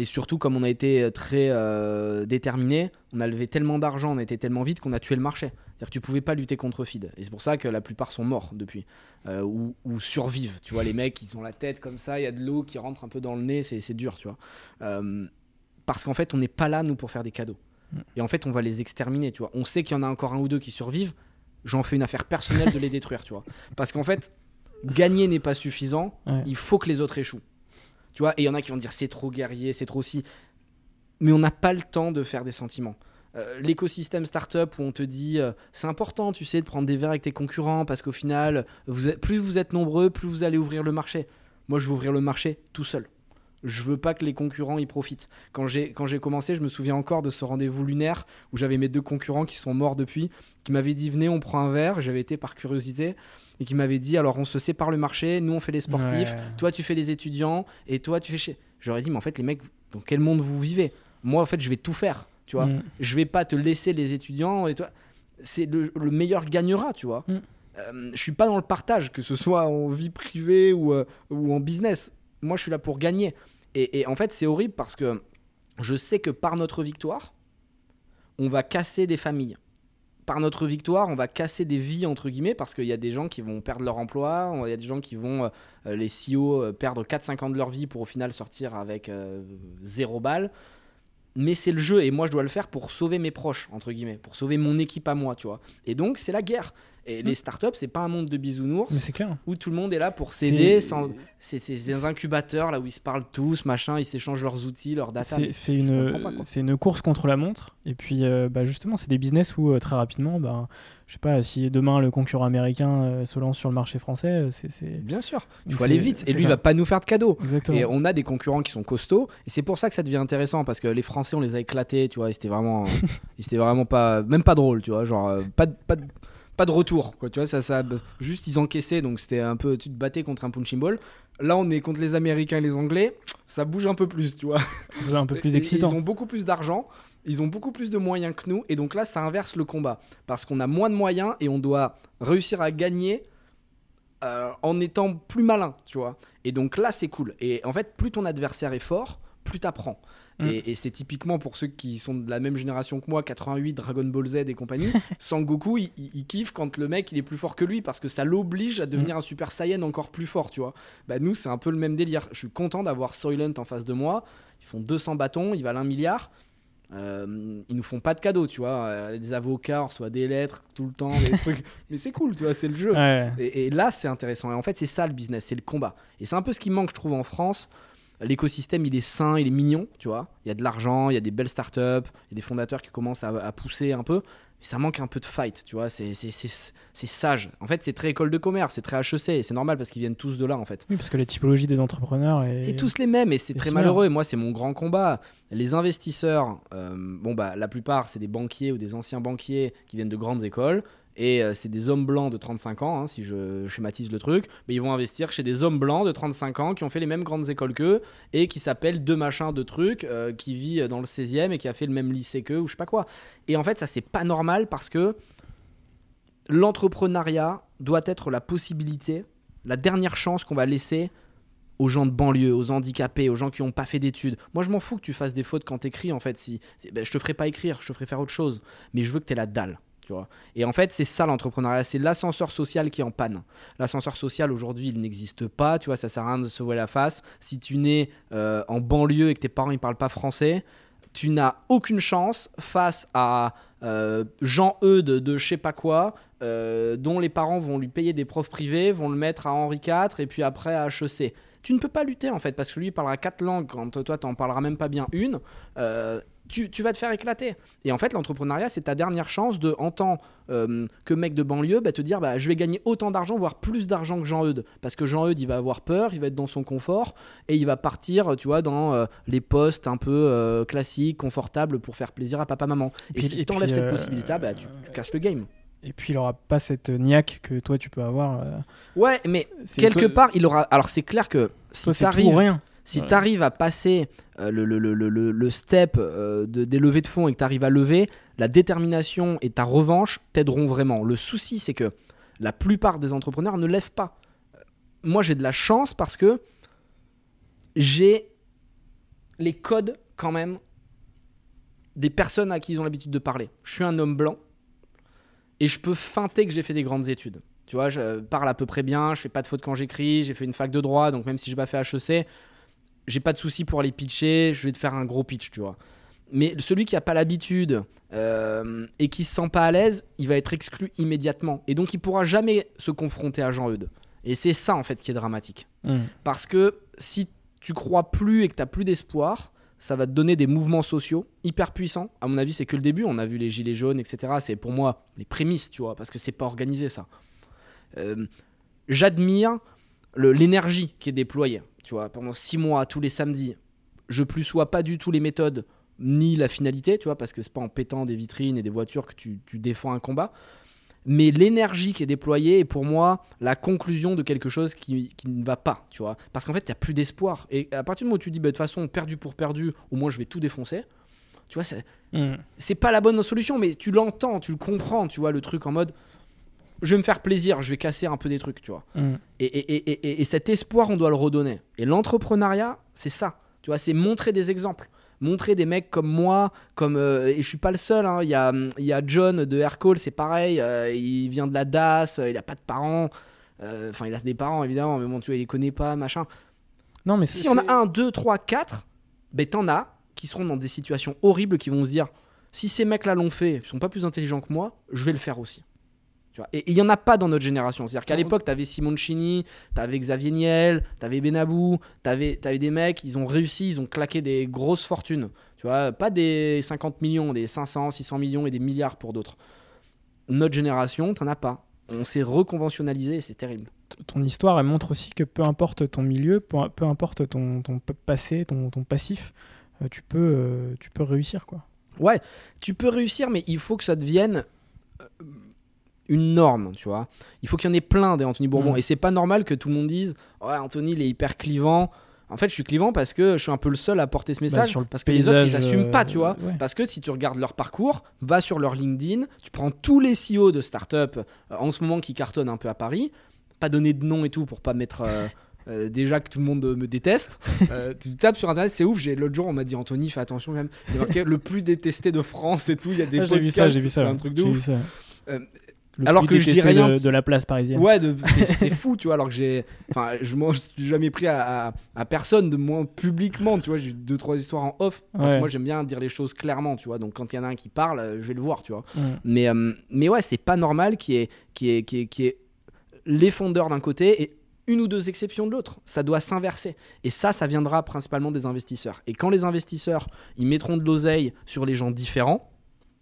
Et surtout, comme on a été très euh, déterminés, on a levé tellement d'argent, on a été tellement vite qu'on a tué le marché. C'est-à-dire que tu pouvais pas lutter contre Feed. Et c'est pour ça que la plupart sont morts depuis. Euh, ou, ou survivent. Tu vois, les mecs, ils ont la tête comme ça, il y a de l'eau qui rentre un peu dans le nez, c'est dur, tu vois. Euh, parce qu'en fait, on n'est pas là, nous, pour faire des cadeaux. Mm. Et en fait, on va les exterminer, tu vois. On sait qu'il y en a encore un ou deux qui survivent. J'en fais une affaire personnelle de les détruire, tu vois. Parce qu'en fait, gagner n'est pas suffisant. Ouais. Il faut que les autres échouent. Tu vois, et il y en a qui vont dire c'est trop guerrier, c'est trop si. Mais on n'a pas le temps de faire des sentiments. Euh, L'écosystème startup où on te dit euh, c'est important, tu sais, de prendre des verres avec tes concurrents parce qu'au final, plus vous êtes nombreux, plus vous allez ouvrir le marché. Moi, je veux ouvrir le marché tout seul. Je veux pas que les concurrents y profitent. Quand j'ai quand j'ai commencé, je me souviens encore de ce rendez-vous lunaire où j'avais mes deux concurrents qui sont morts depuis, qui m'avaient dit venez, on prend un verre. J'avais été par curiosité et qui m'avaient dit alors on se sépare le marché, nous on fait les sportifs, Ouais. toi tu fais les étudiants et toi tu fais chez. J'aurais dit mais en fait les mecs dans quel monde vous vivez? Moi en fait je vais tout faire, tu vois. Mm. Je vais pas te laisser les étudiants et toi c'est le, le meilleur gagnera, tu vois. Mm. Euh, je suis pas dans le partage que ce soit en vie privée ou, euh, ou en business. Moi je suis là pour gagner. Et, et en fait c'est horrible parce que je sais que par notre victoire on va casser des familles. Par notre victoire, on va casser des vies, entre guillemets, parce qu'il y a des gens qui vont perdre leur emploi, il y a des gens qui vont, euh, euh, les CEO, euh, perdre 4-5 ans de leur vie pour au final sortir avec zéro balle. Mais c'est le jeu, et moi je dois le faire pour sauver mes proches, entre guillemets, pour sauver mon équipe à moi, tu vois. Et donc c'est la guerre. Et les startups, c'est pas un monde de bisounours Mais c'est clair. où tout le monde est là pour s'aider. C'est- des incubateurs là où ils se parlent tous, machin, ils s'échangent leurs outils, leurs data. C'est une, une course contre la montre. Et puis, euh, bah, justement, c'est des business où, euh, très rapidement, bah, je sais pas, si demain le concurrent américain euh, se lance sur le marché français, c'est. Bien sûr, il faut aller vite. Et lui, il ça. va pas nous faire de cadeaux. Exactement. Et on a des concurrents qui sont costauds. Et c'est pour ça que ça devient intéressant parce que les Français, on les a éclatés, tu vois. C'était vraiment, c'était vraiment pas, même pas drôle, tu vois. Genre, pas, pas, de- pas de retour, quoi. Tu vois, ça, ça, juste ils encaissaient, donc c'était un peu, tu te battais contre un punching ball. Là, on est contre les Américains et les Anglais. Ça bouge un peu plus, tu vois. un peu plus Et- et excitant. Ils ont beaucoup plus d'argent. Ils ont beaucoup plus de moyens que nous. Et donc là, ça inverse le combat. Parce qu'on a moins de moyens et on doit réussir à gagner euh, en étant plus malin, tu vois. Et donc là, c'est cool. Et en fait, plus ton adversaire est fort, plus t'apprends. Mm. Et, et c'est typiquement pour ceux qui sont de la même génération que moi, 88, Dragon Ball Z et compagnie, Sangoku, il, il- il kiffe quand le mec il est plus fort que lui parce que ça l'oblige à devenir un Super Saiyan encore plus fort, tu vois. Bah nous, c'est un peu le même délire. Je suis content d'avoir Soylent en face de moi. Ils font 200 bâtons, ils valent un milliard. Euh, ils nous font pas de cadeaux, tu vois. Euh, des avocats, on reçoit des lettres tout le temps, des trucs. Mais c'est cool, tu vois, c'est le jeu. Ouais. Et, et là, c'est intéressant. Et en fait, c'est ça le business, c'est le combat. Et c'est un peu ce qui manque, je trouve, en France. L'écosystème, il est sain, il est mignon, tu vois. Il y a de l'argent, il y a des belles startups, il y a des fondateurs qui commencent à, à pousser un peu. Mais ça manque un peu de fight, tu vois. C'est c'est- c'est- c'est sage. En fait, c'est très école de commerce, c'est très HEC. Et c'est normal parce qu'ils viennent tous de là, en fait. Oui, parce que la typologie des entrepreneurs est. C'est tous les mêmes et c'est très similaire. malheureux. Et moi, c'est mon grand combat. Les investisseurs, euh, bon bah la plupart c'est des banquiers ou des anciens banquiers qui viennent de grandes écoles. Et euh, c'est des hommes blancs de 35 ans, hein, si je schématise le truc. Mais ils vont investir chez des hommes blancs de 35 ans qui ont fait les mêmes grandes écoles qu'eux et qui s'appellent deux machins de trucs, euh, qui vit dans le 16e et qui a fait le même lycée qu'eux ou je sais pas quoi. Et en fait, ça c'est pas normal parce que l'entrepreneuriat doit être la possibilité, la dernière chance qu'on va laisser aux gens de banlieue, aux handicapés, aux gens qui n'ont pas fait d'études. Moi, je m'en fous que tu fasses des fautes quand t'écris, en fait. Si, ben, je te ferai pas écrire, je te ferai faire autre chose. Mais je veux que tu la dalle. Et en fait, c'est ça l'entrepreneuriat, c'est l'ascenseur social qui est en panne. L'ascenseur social aujourd'hui, il n'existe pas, tu vois, ça sert à rien de se voir la face. Si tu nais euh, en banlieue et que tes parents ils parlent pas français, tu n'as aucune chance face à Jean-Eudes de je sais pas quoi, euh, dont les parents vont lui payer des profs privés, vont le mettre à Henri IV et puis après à HEC. Tu ne peux pas lutter en fait, parce que lui il parlera quatre langues quand toi tu n'en parleras même pas bien une. Euh, tu, tu, vas te faire éclater. Et en fait, l'entrepreneuriat, c'est ta dernière chance de, en tant euh, que mec de banlieue, bah, te dire bah, je vais gagner autant d'argent, voire plus d'argent que Jean-Eudes. Parce que Jean-Eudes, il va avoir peur, il va être dans son confort, et il va partir, tu vois, dans euh, les postes un peu euh, classiques, confortables, pour faire plaisir à papa-maman. Et, si tu enlèves cette possibilité, bah, tu, tu casses le game. Et puis il aura pas cette niaque que toi tu peux avoir. Ouais, mais quelque part il aura. Alors c'est clair que si tu arrives, rien. Si tu arrives à passer euh, le, le, le, le, step euh, de, des levées de fonds et que tu arrives à lever, la détermination et ta revanche t'aideront vraiment. Le souci, c'est que la plupart des entrepreneurs ne lèvent pas. Moi, j'ai de la chance parce que j'ai les codes quand même des personnes à qui ils ont l'habitude de parler. Je suis un homme blanc et je peux feinter que j'ai fait des grandes études. Tu vois, je parle à peu près bien, je fais pas de fautes quand j'écris, j'ai fait une fac de droit, donc même si je n'ai pas fait HEC, j'ai pas de souci pour aller pitcher, je vais te faire un gros pitch, tu vois. Mais celui qui a pas l'habitude euh, et qui se sent pas à l'aise, il va être exclu immédiatement. Et donc il pourra jamais se confronter à Jean-Eudes. Et c'est ça en fait qui est dramatique. Mmh. Parce que si tu crois plus et que tu plus d'espoir, ça va te donner des mouvements sociaux hyper puissants. À mon avis, c'est que le début. On a vu les gilets jaunes, etc. C'est pour moi les prémices, tu vois, parce que c'est pas organisé ça. Euh, j'admire l'énergie qui est déployée tu vois, pendant six mois, tous les samedis, je plus sois pas du tout les méthodes ni la finalité, tu vois, parce que c'est pas en pétant des vitrines et des voitures que tu, défends un combat. Mais l'énergie qui est déployée est pour moi la conclusion de quelque chose qui, ne va pas, tu vois. Parce qu'en fait, n'y a plus d'espoir. Et à partir du moment où tu dis, bah, de toute façon, perdu pour perdu, au moins je vais tout défoncer, tu vois, c'est mmh. pas la bonne solution, mais tu l'entends, tu le comprends, tu vois, le truc en mode, je vais me faire plaisir, je vais casser un peu des trucs, tu vois. Mm. Et, et, et, et, cet espoir, on doit le redonner. Et l'entrepreneuriat, c'est ça. Tu vois, c'est montrer des exemples. Montrer des mecs comme moi, comme euh, et je suis pas le seul. hein. Il y, a, y a John de Aircall, c'est pareil. euh, il vient de la DAS, euh, il a pas de parents. Enfin, il a des parents évidemment, mais bon, tu vois, il les connaît pas, machin. Non, mais Si on a un, deux, trois, quatre, ben t'en as qui seront dans des situations horribles, qui vont se dire si ces mecs-là l'ont fait, ils sont pas plus intelligents que moi, je vais le faire aussi. Tu vois. Et il y en a pas dans notre génération. C'est-à-dire qu'à l'époque, tu avais Simoncini, tu avais Xavier Niel, tu avais Benabou, tu avais, des mecs, ils ont réussi, ils ont claqué des grosses fortunes. Tu vois, pas des 50 millions, des 500, 600 millions et des milliards pour d'autres. Notre génération, t'en as pas. On s'est reconventionnalisé et c'est terrible. Ton histoire, elle montre aussi que peu importe ton milieu, peu, peu importe ton, ton passé, ton, ton passif, euh, tu, peux, euh, tu peux réussir. quoi. Ouais, tu peux réussir, mais il faut que ça devienne euh, une norme, tu vois. Il faut qu'il y en ait plein des Anthony Bourbon. Mm. Et c'est pas normal que tout le monde dise Ouais, Anthony, il est hyper clivant. En fait, je suis clivant parce que je suis un peu le seul à porter ce message. sur le parce que les autres, ils paysage, assument pas, tu euh, vois. ouais. Parce que si tu regardes leur parcours, va sur leur LinkedIn, tu prends tous les CEO de start-up euh, en ce moment qui cartonnent un peu à Paris. Pas donner de nom et tout pour pas mettre. euh, euh, déjà que tout le monde me déteste. Euh, tu tapes sur internet, c'est ouf. J'ai l'autre jour, on m'a dit Anthony, fais attention quand même. Il y a marqué le plus détesté de France et tout. Il y a des Ah, j'ai vu ça, podcasts, j'ai vu ça. un truc de j'ai ouf. vu ça. Euh, Le alors que je dis rien. de, de la place parisienne. Ouais, c'est fou, tu vois. Alors que j'ai. Enfin, je m'en suis jamais pris à, à- à personne, de moins publiquement, tu vois. J'ai eu deux, trois histoires en off. Parce Ouais. que moi, j'aime bien dire les choses clairement, tu vois. Donc, quand il y en a un qui parle, euh, je vais le voir, tu vois. Mais, euh, mais ouais, c'est pas normal y ait- qu'il y ait les fondeurs d'un côté et une ou deux exceptions de l'autre. Ça doit s'inverser. Et ça, ça viendra principalement des investisseurs. Et quand les investisseurs, ils mettront de l'oseille sur les gens différents,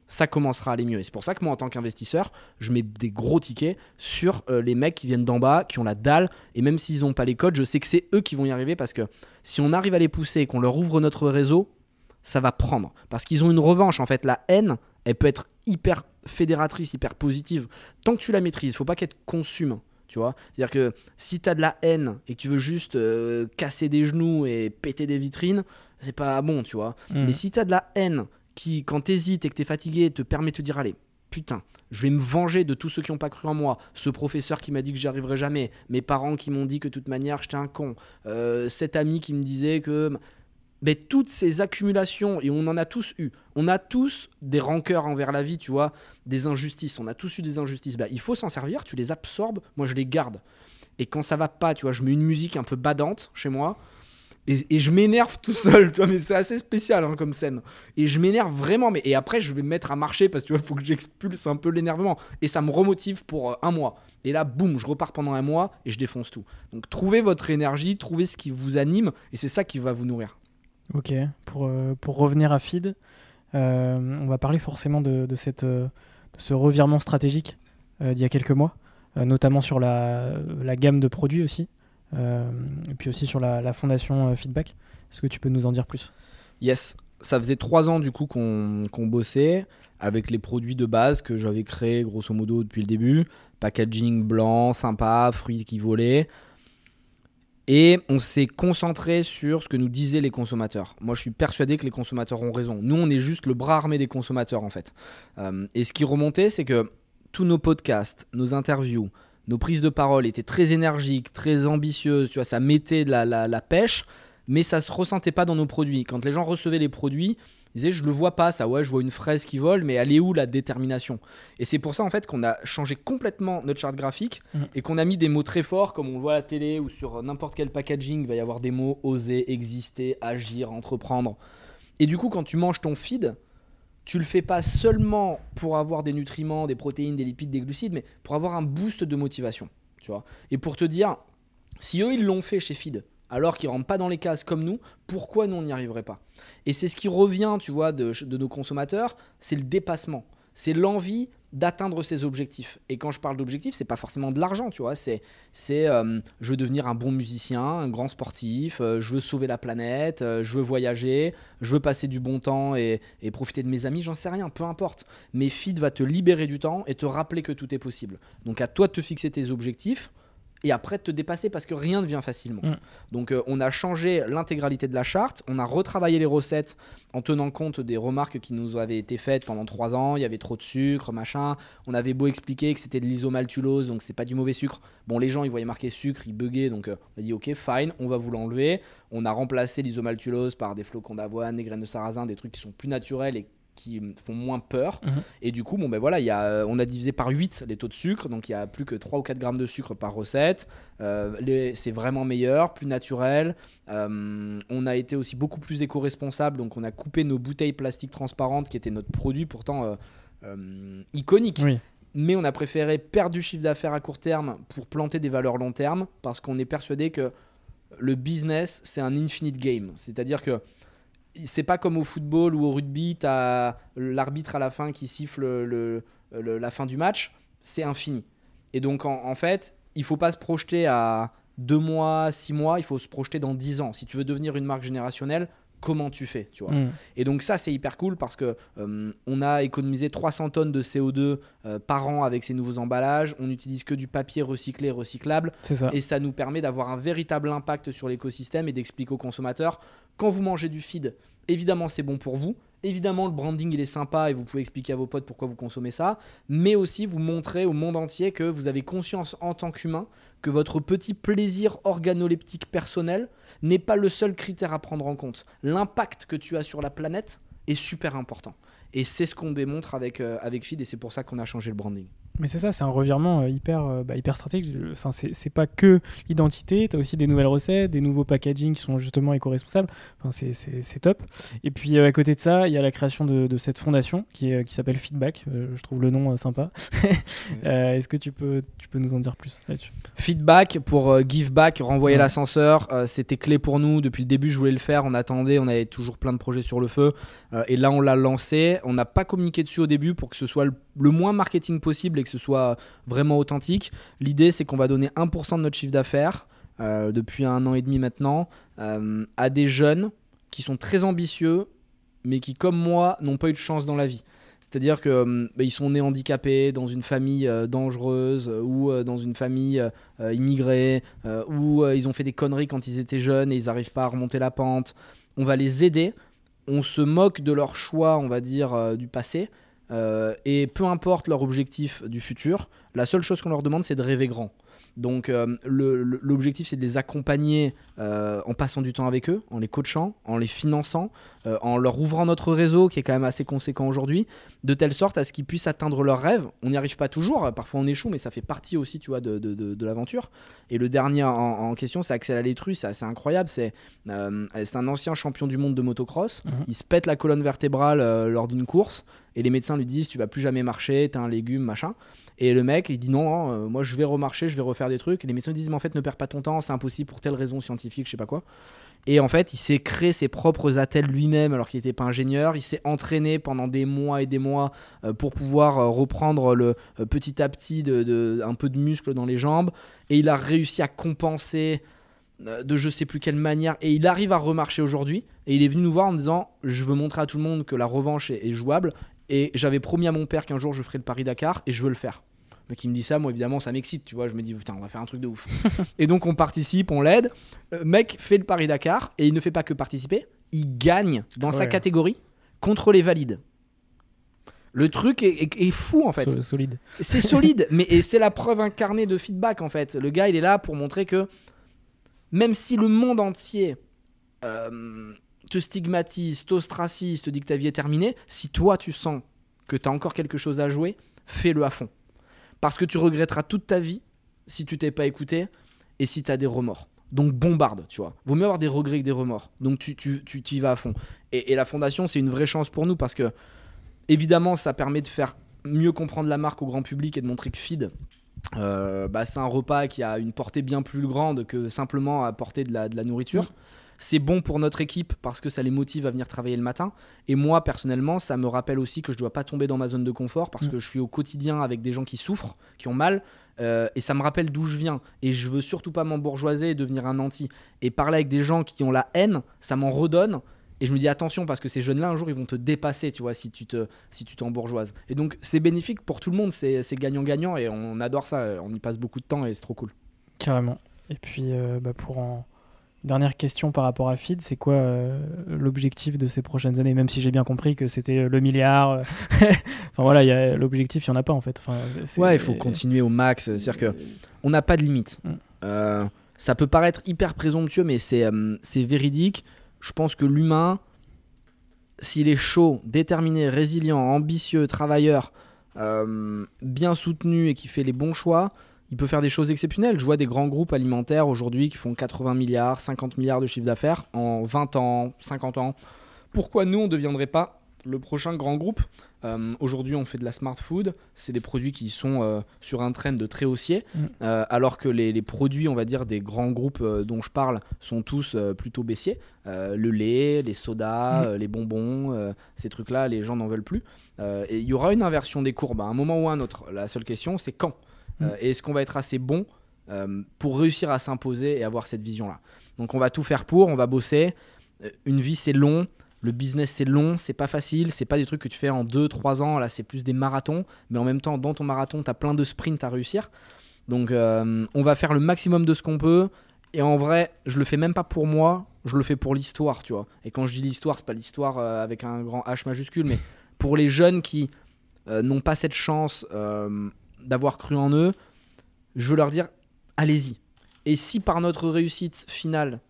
ça commencera à aller mieux. Et c'est pour ça que moi, en tant qu'investisseur, je mets des gros tickets sur euh, les mecs qui viennent d'en bas, qui ont la dalle. Et même s'ils n'ont pas les codes, je sais que c'est eux qui vont y arriver parce que si on arrive à les pousser et qu'on leur ouvre notre réseau, ça va prendre. Parce qu'ils ont une revanche. En fait, la haine, elle peut être hyper fédératrice, hyper positive. Tant que tu la maîtrises, faut pas qu'elle te consume. Tu vois C'est-à-dire que si tu as de la haine et que tu veux juste euh, casser des genoux et péter des vitrines, c'est pas bon, tu vois. Mm. Mais si tu as de la haine qui, quand t'hésites et que t'es fatigué, te permet de te dire allez, putain, je vais me venger de tous ceux qui n'ont pas cru en moi. Ce professeur qui m'a dit que j'y jamais. Mes parents qui m'ont dit que de toute manière j'étais un con. Euh, cet ami qui me disait que. ben, toutes ces accumulations, et on en a tous eu, on a tous des rancœurs envers la vie, tu vois, des injustices, on a tous eu des injustices, ben, il faut s'en servir, tu les absorbes, moi je les garde. Et quand ça va pas, tu vois, je mets une musique un peu badante chez moi, et, je m'énerve tout seul, tu vois, mais c'est assez spécial hein, comme scène. Et je m'énerve vraiment, mais et après je vais me mettre à marcher parce que tu vois, faut que j'expulse un peu l'énervement. Et ça me remotive pour euh, un mois. Et là, boum, je repars pendant un mois et je défonce tout. Donc trouvez votre énergie, trouvez ce qui vous anime, et c'est ça qui va vous nourrir. Ok, pour, euh, pour revenir à Feed, euh, on va parler forcément de, cette, de ce revirement stratégique d'il y a quelques mois, notamment sur la gamme de produits aussi. Euh, et puis aussi sur la, fondation euh, Feedback. Est-ce que tu peux nous en dire plus? Yes, ça faisait trois ans du coup qu'on bossait avec les produits de base que j'avais créés grosso modo depuis le début. Packaging blanc, sympa, fruits qui volaient. Et on s'est concentré sur ce que nous disaient les consommateurs. Moi, je suis persuadé que les consommateurs ont raison. Nous, on est juste le bras armé des consommateurs, en fait. Euh, et ce qui remontait, c'est que tous nos podcasts, nos interviews, nos prises de parole étaient très énergiques, très ambitieuses, tu vois, ça mettait de la, pêche, mais ça se ressentait pas dans nos produits. Quand les gens recevaient les produits, ils disaient je le vois pas ça, ouais, je vois une fraise qui vole, mais elle est où la détermination? Et c'est pour ça en fait qu'on a changé complètement notre charte graphique mmh. et qu'on a mis des mots très forts comme on le voit à la télé ou sur n'importe quel packaging, il va y avoir des mots oser, exister, agir, entreprendre. Et du coup, quand tu manges ton feed, tu le fais pas seulement pour avoir des nutriments, des protéines, des lipides, des glucides, mais pour avoir un boost de motivation. Tu vois et pour te dire, si eux ils l'ont fait chez Feed, alors qu'ils rentrent pas dans les cases comme nous, pourquoi nous on n'y arriverait pas? Et c'est ce qui revient, tu vois, de nos consommateurs, c'est le dépassement, c'est l'envie d'atteindre ses objectifs. Et quand je parle d'objectifs, c'est pas forcément de l'argent, tu vois. C'est, c'est euh, je veux devenir un bon musicien, un grand sportif, euh, je veux sauver la planète, euh, je veux voyager, je veux passer du bon temps et, profiter de mes amis, j'en sais rien, peu importe. Mais Feed va te libérer du temps et te rappeler que tout est possible. Donc à toi de te fixer tes objectifs et après te dépasser parce que rien ne vient facilement. Mm. Donc euh, on a changé l'intégralité de la charte, on a retravaillé les recettes en tenant compte des remarques qui nous avaient été faites pendant trois ans, il y avait trop de sucre, machin, on avait beau expliquer que c'était de l'isomaltulose, donc c'est pas du mauvais sucre. Bon les gens ils voyaient marqué sucre, ils buguaient, donc euh, on a dit ok fine, on va vous l'enlever. On a remplacé l'isomaltulose par des flocons d'avoine, des graines de sarrasin, des trucs qui sont plus naturels et qui font moins peur. Mhm. Et du coup, bon, ben voilà, y a, euh, on a divisé par 8 les taux de sucre, donc il y a plus que 3 ou 4 grammes de sucre par recette. Euh, c'est vraiment meilleur, plus naturel. Euh, on a été aussi beaucoup plus éco-responsable, donc on a coupé nos bouteilles plastiques transparentes, qui étaient notre produit pourtant iconique. Mais on a préféré perdre du chiffre d'affaires à court terme pour planter des valeurs long terme, parce qu'on est persuadé que le business, c'est un infinite game. C'est-à-dire que c'est pas comme au football ou au rugby, tu as l'arbitre à la fin qui siffle le, la fin du match, c'est infini. Et donc en, fait, il faut pas se projeter à deux mois, six mois, il faut se projeter dans dix ans. Si tu veux devenir une marque générationnelle, comment tu fais, tu vois. Mm. Et donc ça c'est hyper cool parce que euh, on a économisé 300 tonnes de CO2 euh, par an avec ces nouveaux emballages, on n'utilise que du papier recyclé recyclable et ça nous permet d'avoir un véritable impact sur l'écosystème et d'expliquer aux consommateurs quand vous mangez du feed, évidemment c'est bon pour vous, Évidemment, le branding, il est sympa et vous pouvez expliquer à vos potes pourquoi vous consommez ça, mais aussi vous montrer au monde entier que vous avez conscience en tant qu'humain que votre petit plaisir organoleptique personnel n'est pas le seul critère à prendre en compte. L'impact que tu as sur la planète est super important. Et c'est ce qu'on démontre avec, euh, avec Feed et c'est pour ça qu'on a changé le branding. Mais c'est ça, c'est un revirement euh, hyper, euh, bah, hyper stratégique. Enfin, c'est pas que l'identité, tu as aussi des nouvelles recettes, des nouveaux packaging qui sont justement éco-responsables. Enfin, c'est top. Et puis à côté de ça, il y a la création de, de cette fondation qui, qui s'appelle Feedback. je trouve le nom sympa. Est-ce que tu peux, tu peux nous en dire plus là-dessus? Feedback pour give back, renvoyer l'ascenseur, c'était clé pour nous. Depuis le début, je voulais le faire. On attendait, on avait toujours plein de projets sur le feu. et là, on l'a lancé. On n'a pas communiqué dessus au début pour que ce soit le, le moins marketing possible et que ce soit vraiment authentique. L'idée, c'est qu'on va donner 1% de notre chiffre d'affaires euh, depuis un an et demi maintenant euh, à des jeunes qui sont très ambitieux, mais qui, comme moi, n'ont pas eu de chance dans la vie. C'est-à-dire qu'ils euh, bah, sont nés handicapés dans une famille dangereuse ou dans une famille immigrée ou ils ont fait des conneries quand ils étaient jeunes et ils n'arrivent pas à remonter la pente. On va les aider. On se moque de leur choix, on va dire, du passé. Et peu importe leur objectif du futur, la seule chose qu'on leur demande, c'est de rêver grand. Donc euh, l'objectif c'est de les accompagner euh, en passant du temps avec eux, en les coachant, en les finançant, euh, en leur ouvrant notre réseau qui est quand même assez conséquent aujourd'hui, de telle sorte à ce qu'ils puissent atteindre leurs rêves. On n'y arrive pas toujours, euh, parfois on échoue, mais ça fait partie aussi tu vois, de, de- de- de l'aventure. Et le dernier en, en question c'est Axel Alétru, c'est assez incroyable, c'est euh, un ancien champion du monde de motocross, Mhm. il se pète la colonne vertébrale euh, lors d'une course, et les médecins lui disent tu vas plus jamais marcher, t'es un légume, machin. Et le mec, il dit non, non, euh, moi je vais remarcher, je vais refaire des trucs. Et les médecins disent, mais en fait, ne perds pas ton temps, c'est impossible pour telle raison scientifique, je sais pas quoi. Et en fait, il s'est créé ses propres attelles lui-même alors qu'il n'était pas ingénieur. Il s'est entraîné pendant des mois et des mois euh, pour pouvoir euh, reprendre le, petit à petit de, un peu de muscle dans les jambes. Et il a réussi à compenser de je sais plus quelle manière. Et il arrive à remarcher aujourd'hui. Et il est venu nous voir en disant, je veux montrer à tout le monde que la revanche est jouable. Et j'avais promis à mon père qu'un jour je ferais le Paris-Dakar et je veux le faire. Mais qui me dit ça, moi évidemment ça m'excite, tu vois. Je me dis putain, on va faire un truc de ouf. et donc on participe, on l'aide. Le mec fait le Paris-Dakar et il ne fait pas que participer, il gagne dans sa catégorie contre les valides. Le truc est, est- est fou en fait. So- solide. C'est solide, mais et c'est la preuve incarnée de feedback en fait. Le gars, il est là pour montrer que même si le monde entier euh, te stigmatise, t'ostracise, te dit que ta vie est terminée, si toi tu sens que tu encore quelque chose à jouer, fais-le à fond. Parce que tu regretteras toute ta vie si tu t'es pas écouté et si tu des remords. Donc bombarde, tu vois. Vaut mieux avoir des regrets que des remords. Donc tu, tu, y vas à fond. Et, la fondation, c'est une vraie chance pour nous parce que, évidemment, ça permet de faire mieux comprendre la marque au grand public et de montrer que Feed, euh, bah, c'est un repas qui a une portée bien plus grande que simplement apporter de la, de la nourriture. C'est bon pour notre équipe parce que ça les motive à venir travailler le matin. Et moi, personnellement, ça me rappelle aussi que je ne dois pas tomber dans ma zone de confort parce Mm. que je suis au quotidien avec des gens qui souffrent, qui ont mal. euh, et ça me rappelle d'où je viens. Et je veux surtout pas m'embourgeoiser et devenir un anti. Et parler avec des gens qui ont la haine, ça m'en redonne. Et je me dis attention parce que ces jeunes-là, un jour, ils vont te dépasser, tu vois, si tu te, si tu t'embourgeoises. Et donc, c'est bénéfique pour tout le monde, c'est c'est gagnant-gagnant et on adore ça. On y passe beaucoup de temps et c'est trop cool. Carrément. Et puis, euh, bah, pour en. Dernière question par rapport à Feed, c'est quoi euh, l'objectif de ces prochaines années Même si j'ai bien compris que c'était le milliard. euh, enfin voilà, l'objectif, il n'y en a pas en fait. Enfin, Ouais, il faut continuer au max. C'est-à-dire que on n'a pas de limite. Mm. Euh, ça peut paraître hyper présomptueux, mais c'est euh, véridique. Je pense que l'humain, s'il est chaud, déterminé, résilient, ambitieux, travailleur, euh, bien soutenu et qui fait les bons choix, il peut faire des choses exceptionnelles. Je vois des grands groupes alimentaires aujourd'hui qui font 80 milliards, 50 milliards de chiffre d'affaires en 20 ans, 50 ans. Pourquoi nous, on ne deviendrait pas le prochain grand groupe? Euh, Aujourd'hui, on fait de la smart food. C'est des produits qui sont euh, sur un trend de très haussier, Mm. euh, alors que les, les produits, on va dire, des grands groupes dont je parle sont tous plutôt baissiers. Le lait, les sodas, Mm. les bonbons, ces trucs-là, les gens n'en veulent plus. Et il y aura une inversion des courbes à un moment ou à un autre. La seule question, c'est quand? Mm. Euh, Et est-ce qu'on va être assez bon euh, pour réussir à s'imposer et avoir cette vision-là? Donc on va tout faire pour, on va bosser. Euh, Une vie, c'est long. Le business, c'est long, c'est pas facile, c'est pas des trucs que tu fais en 2-3 ans. Là, c'est plus des marathons. Mais en même temps, dans ton marathon, tu as plein de sprints à réussir. Donc, euh, on va faire le maximum de ce qu'on peut. Et en vrai, je le fais même pas pour moi, je le fais pour l'histoire, tu vois. Et quand je dis l'histoire, c'est pas l'histoire euh, avec un grand H majuscule, mais pour les jeunes qui euh, n'ont pas cette chance d'avoir cru en eux, je veux leur dire allez-y. Et si par notre réussite finale,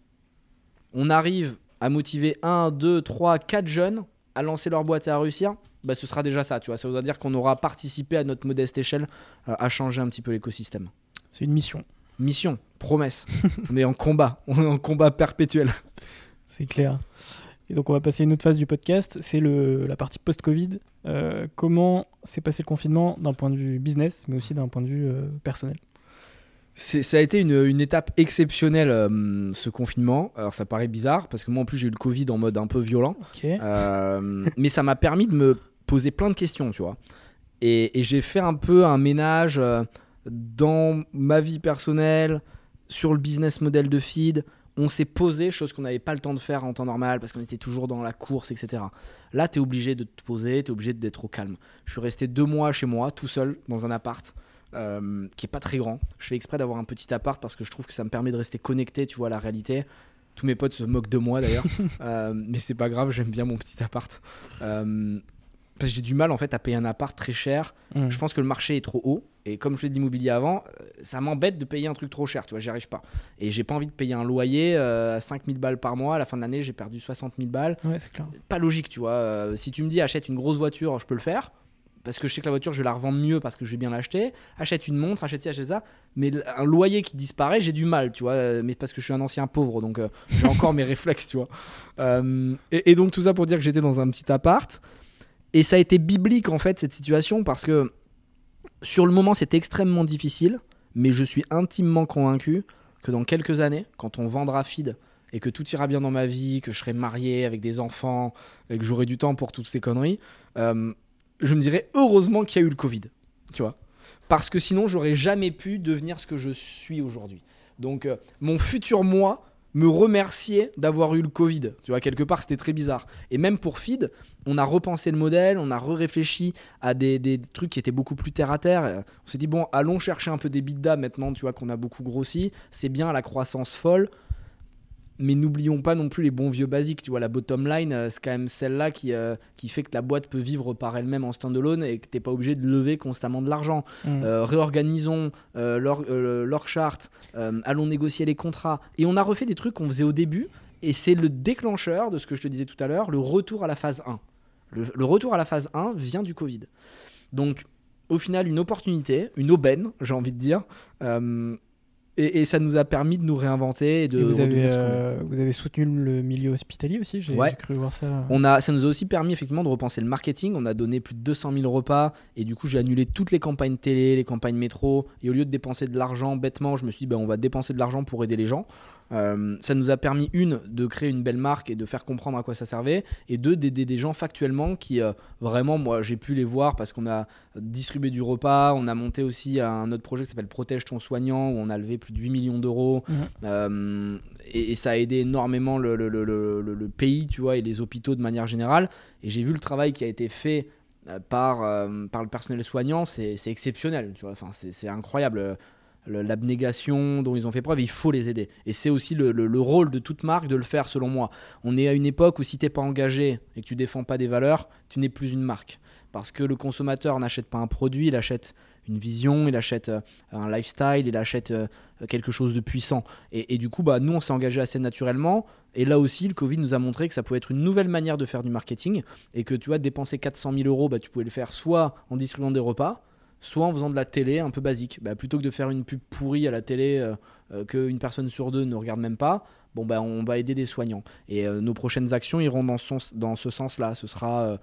on arrive à motiver 1, 2, 3, 4 jeunes à lancer leur boîte et à réussir, bah, ce sera déjà ça, tu vois. Ça voudra dire qu'on aura participé à notre modeste échelle euh, à changer un petit peu l'écosystème. C'est une mission, Mission, promesse. on est en combat, on est en combat perpétuel. c'est clair. Et donc on va passer à une autre phase du podcast, c'est la partie post-Covid. Euh, comment s'est passé le confinement d'un point de vue business, mais aussi d'un point de vue euh, personnel? Ça a été une, une étape exceptionnelle, euh, ce confinement. Alors ça paraît bizarre, parce que moi en plus j'ai eu le Covid en mode un peu violent. Mais ça m'a permis de me poser plein de questions, tu vois. Et, et j'ai fait un peu un ménage dans ma vie personnelle, sur le business model de feed. On s'est posé, chose qu'on n'avait pas le temps de faire en temps normal parce qu'on était toujours dans la course, etc. Là, tu es obligé de te poser, tu es obligé d'être au calme. Je suis resté deux mois chez moi, tout seul, dans un appart. euh, qui est pas très grand. Je fais exprès d'avoir un petit appart parce que je trouve que ça me permet de rester connecté, tu vois, à la réalité. Tous mes potes se moquent de moi d'ailleurs, Euh, mais c'est pas grave, j'aime bien mon petit appart. Euh, parce que j'ai du mal en fait à payer un appart très cher. Mm. Je pense que le marché est trop haut. Et comme je fais de l'immobilier avant, euh, ça m'embête de payer un truc trop cher, tu vois, j'y arrive pas. Et j'ai pas envie de payer un loyer euh, à 5000 balles par mois. À la fin de l'année, j'ai perdu 60 000 balles. Ouais, c'est clair. Pas logique, tu vois. Euh, si tu me dis achète une grosse voiture, je peux le faire. Parce que je sais que la voiture, je vais la revendre mieux parce que je vais bien l'acheter. Achète une montre, achète ci, achète ça. Mais un loyer qui disparaît, j'ai du mal, tu vois. euh, Mais parce que je suis un ancien pauvre, donc euh, j'ai encore mes réflexes, tu vois. Et, et donc tout ça pour dire que j'étais dans un petit appart. Et ça a été biblique en fait cette situation parce que sur le moment c'était extrêmement difficile, mais je suis intimement convaincu que dans quelques années, quand on vendra Feed et que tout ira bien dans ma vie, que je serai marié avec des enfants et que j'aurai du temps pour toutes ces conneries, euh, je me dirais heureusement qu'il y a eu le Covid, tu vois. Parce que sinon j'aurais jamais pu devenir ce que je suis aujourd'hui. Donc euh, mon futur moi me remercier d'avoir eu le Covid. Tu vois, quelque part, c'était très bizarre. Et même pour Feed, on a repensé le modèle, on a réfléchi à des, des trucs qui étaient beaucoup plus terre à terre. On s'est dit, bon, allons chercher un peu des bidas maintenant, tu vois, qu'on a beaucoup grossi. C'est bien la croissance folle. Mais n'oublions pas non plus les bons vieux basiques. Tu vois, la bottom line, euh, c'est quand même celle-là qui, euh, qui fait que la boîte peut vivre par elle-même en standalone et que t'es pas obligé de lever constamment de l'argent. Mm. Euh, réorganisons euh, l'org euh, l'org chart, euh, allons négocier les contrats. Et on a refait des trucs qu'on faisait au début, et c'est le déclencheur de ce que je te disais tout à l'heure, le retour à la phase 1. Le, le retour à la phase 1 vient du Covid. Donc, au final, une opportunité, une aubaine, j'ai envie de dire. euh, et, et ça nous a permis de nous réinventer et de vous, avez, euh, vous avez soutenu le milieu hospitalier aussi, j'ai Ouais. j'ai cru voir ça. On a, ça nous a aussi permis effectivement de repenser le marketing. On a donné plus de 200 000 repas et du coup j'ai annulé toutes les campagnes télé, les campagnes métro. Et au lieu de dépenser de l'argent bêtement, je me suis dit ben, on va dépenser de l'argent pour aider les gens. Euh, ça nous a permis une de créer une belle marque et de faire comprendre à quoi ça servait et deux d'aider des gens factuellement qui euh, vraiment moi j'ai pu les voir parce qu'on a distribué du repas. On a monté aussi un autre projet qui s'appelle Protège ton soignant où on a levé plus de 8 millions d'euros. Mhm. Euh, et, et ça a aidé énormément le, le- le- le- le- le pays, tu vois, et les hôpitaux de manière générale. Et j'ai vu le travail qui a été fait par, par le personnel soignant, c'est exceptionnel, tu vois. Enfin, c'est c'est incroyable. L'abnégation dont ils ont fait preuve, il faut les aider. Et c'est aussi le rôle de toute marque de le faire, selon moi. On est à une époque où si t'es pas engagé et que tu défends pas des valeurs, tu n'es plus une marque. Parce que le consommateur n'achète pas un produit, il achète une vision, il achète euh, un lifestyle, il achète euh, quelque chose de puissant. Et, et du coup, bah, nous, on s'est engagé assez naturellement. Et là aussi, le Covid nous a montré que ça pouvait être une nouvelle manière de faire du marketing. Et que tu vois, dépenser 400 000 euros, bah, tu pouvais le faire soit en distribuant des repas, soit en faisant de la télé un peu basique. Bah, plutôt que de faire une pub pourrie à la télé euh, euh, qu'une personne sur deux ne regarde même pas, bon, bah, on va aider des soignants. Et euh, nos prochaines actions iront dans, dans ce sens-là. Ce sera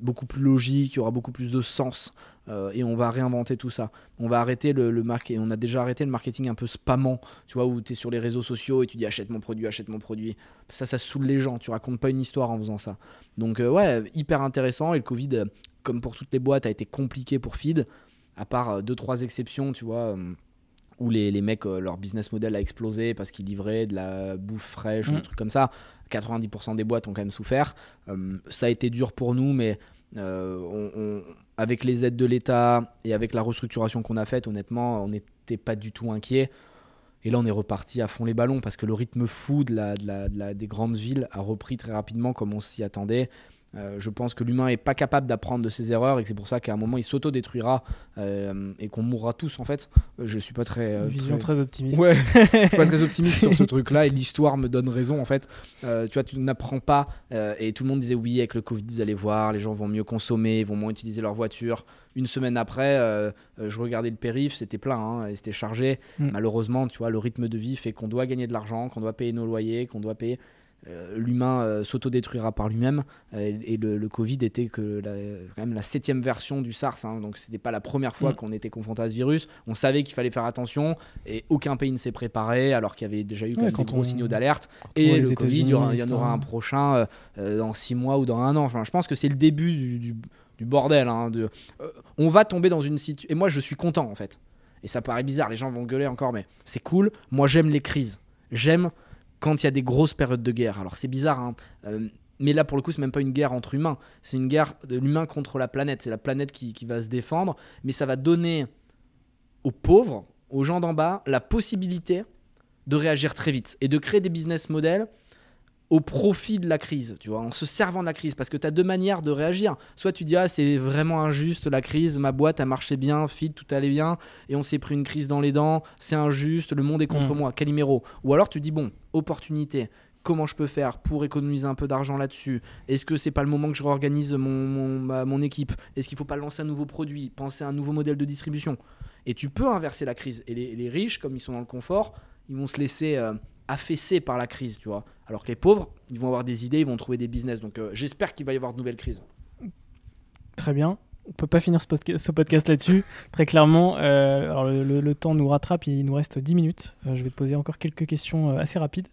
beaucoup plus logique, il y aura beaucoup plus de sens. et on va réinventer tout ça. On va arrêter le, marketing. On a déjà arrêté le marketing un peu spammant, tu vois, où tu es sur les réseaux sociaux et tu dis achète mon produit, achète mon produit. Ça, ça saoule les gens. Tu racontes pas une histoire en faisant ça. Donc, ouais, hyper intéressant. Et le Covid, comme pour toutes les boîtes, a été compliqué pour Feed, à part euh, deux, trois exceptions, tu vois. euh, où les, les mecs, euh, leur business model a explosé parce qu'ils livraient de la bouffe fraîche ou Mm. des trucs comme ça. 90% des boîtes ont quand même souffert. Euh, ça a été dur pour nous, mais euh, on- on- avec les aides de l'État et avec la restructuration qu'on a faite, honnêtement, on n'était pas du tout inquiet. Et là, on est reparti à fond les ballons parce que le rythme fou de la, de la- de la- des grandes villes a repris très rapidement comme on s'y attendait. Euh, je pense que l'humain est pas capable d'apprendre de ses erreurs et que c'est pour ça qu'à un moment il s'autodétruira euh, et qu'on mourra tous en fait. Euh, Je suis pas très. euh, Une vision très- très optimiste. Ouais, je suis pas très optimiste sur ce truc-là et l'histoire me donne raison en fait. Tu vois, tu n'apprends pas et tout le monde disait oui avec le Covid, vous allez voir, les gens vont mieux consommer, ils vont moins utiliser leur voiture. Une semaine après, je regardais le périph, c'était plein, hein, et c'était chargé. Mm. Malheureusement, tu vois, le rythme de vie fait qu'on doit gagner de l'argent, qu'on doit payer nos loyers, qu'on doit payer. Euh, L'humain euh, s'autodétruira par lui-même euh, et le, le Covid était que la, quand même la septième version du SARS, hein, donc c'était pas la première fois Mm. qu'on était confronté à ce virus. On savait qu'il fallait faire attention et aucun pays ne s'est préparé alors qu'il y avait déjà eu Ouais, quand des gros on- signaux d'alerte. Et le Covid, il y, aura- il y en aura un prochain euh, dans six mois ou dans un an. Enfin, je pense que c'est le début du, du- du bordel. hein, de, euh, on va tomber dans une situation. Et moi, je suis content en fait. Et ça paraît bizarre, les gens vont gueuler encore, mais c'est cool. Moi, j'aime les crises. J'aime quand il y a des grosses périodes de guerre. Alors, c'est bizarre, hein, euh, mais là, pour le coup, c'est même pas une guerre entre humains. C'est une guerre de l'humain contre la planète. C'est la planète qui, qui va se défendre, mais ça va donner aux pauvres, aux gens d'en bas, la possibilité de réagir très vite et de créer des business models au profit de la crise, tu vois, en se servant de la crise, parce que tu as deux manières de réagir. Soit tu dis, ah, c'est vraiment injuste la crise, ma boîte a marché bien, fit, tout allait bien, et on s'est pris une crise dans les dents, c'est injuste, le monde est contre Mm. moi, Calimero. Ou alors tu dis, bon, opportunité, comment je peux faire pour économiser un peu d'argent là-dessus? Est-ce que c'est pas le moment que je réorganise mon, mon, ma- mon équipe? Est-ce qu'il faut pas lancer un nouveau produit, penser à un nouveau modèle de distribution? Et tu peux inverser la crise. Et les, les riches, comme ils sont dans le confort, ils vont se laisser euh, affaisser par la crise, tu vois. Alors que les pauvres, ils vont avoir des idées, ils vont trouver des business. Donc euh, j'espère qu'il va y avoir de nouvelles crises. Très bien. On peut pas finir ce, podca- ce podcast là-dessus. Très clairement, euh, alors le, temps nous rattrape, il nous reste 10 minutes. Euh, je vais te poser encore quelques questions assez rapides.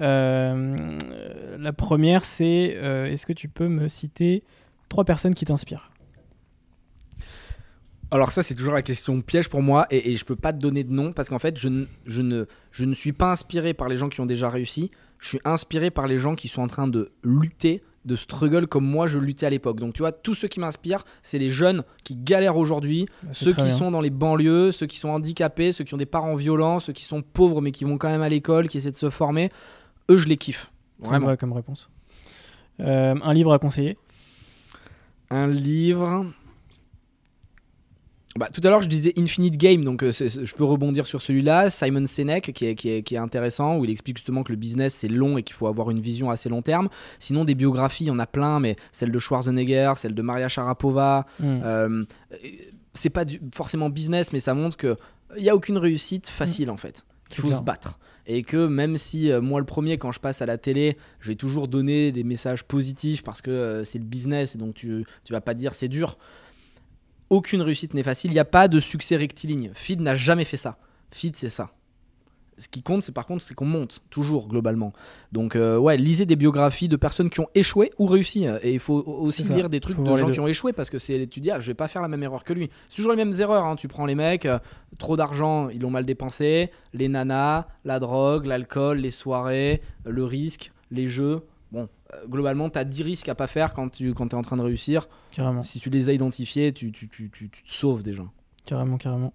La première, c'est est-ce que tu peux me citer trois personnes qui t'inspirent? Alors ça, c'est toujours la question piège pour moi, et, et je peux pas te donner de nom, parce qu'en fait, je, ne- je, ne, je ne suis pas inspiré par les gens qui ont déjà réussi, je suis inspiré par les gens qui sont en train de lutter, de struggle comme moi je luttais à l'époque. Donc tu vois, tous ceux qui m'inspirent, c'est les jeunes qui galèrent aujourd'hui, Bah, ceux qui bien. sont dans les banlieues, ceux qui sont handicapés, ceux qui ont des parents violents, ceux qui sont pauvres mais qui vont quand même à l'école, qui essaient de se former, eux je les kiffe. Vraiment. va comme réponse. Euh, un livre à conseiller? Un livre. Bah, tout à l'heure, je disais Infinite Game, donc euh, je peux rebondir sur celui-là. Simon Sinek, qui est, qui, est, qui est intéressant, où il explique justement que le business c'est long et qu'il faut avoir une vision assez long terme. Sinon, des biographies, il y en a plein, mais celle de Schwarzenegger, celle de Maria Sharapova. Hmm. euh, c'est pas du- forcément business, mais ça montre que il y a aucune réussite facile en fait. Qu'il faut clair. se battre. Et que même si euh, moi le premier, quand je passe à la télé, je vais toujours donner des messages positifs parce que euh, c'est le business et donc tu, tu vas pas dire c'est dur. Aucune réussite n'est facile. Il n'y a pas de succès rectiligne. Feed n'a jamais fait ça. Feed, c'est ça. Ce qui compte, c'est par contre, c'est qu'on monte toujours globalement. Donc euh, ouais, lisez des biographies de personnes qui ont échoué ou réussi. Et il faut aussi lire des trucs Faut de gens qui ont échoué parce que c'est, tu dis, ah, je vais pas faire la même erreur que lui. C'est toujours les mêmes erreurs. hein. Tu prends les mecs, euh, trop d'argent, ils l'ont mal dépensé, les nanas, la drogue, l'alcool, les soirées, euh, le risque, les jeux. Globalement, tu as 10 risques à pas faire quand tu quand es en train de réussir. Carrément, Si tu les as identifiés, tu, tu, tu, tu- tu te sauves déjà. carrément, carrément.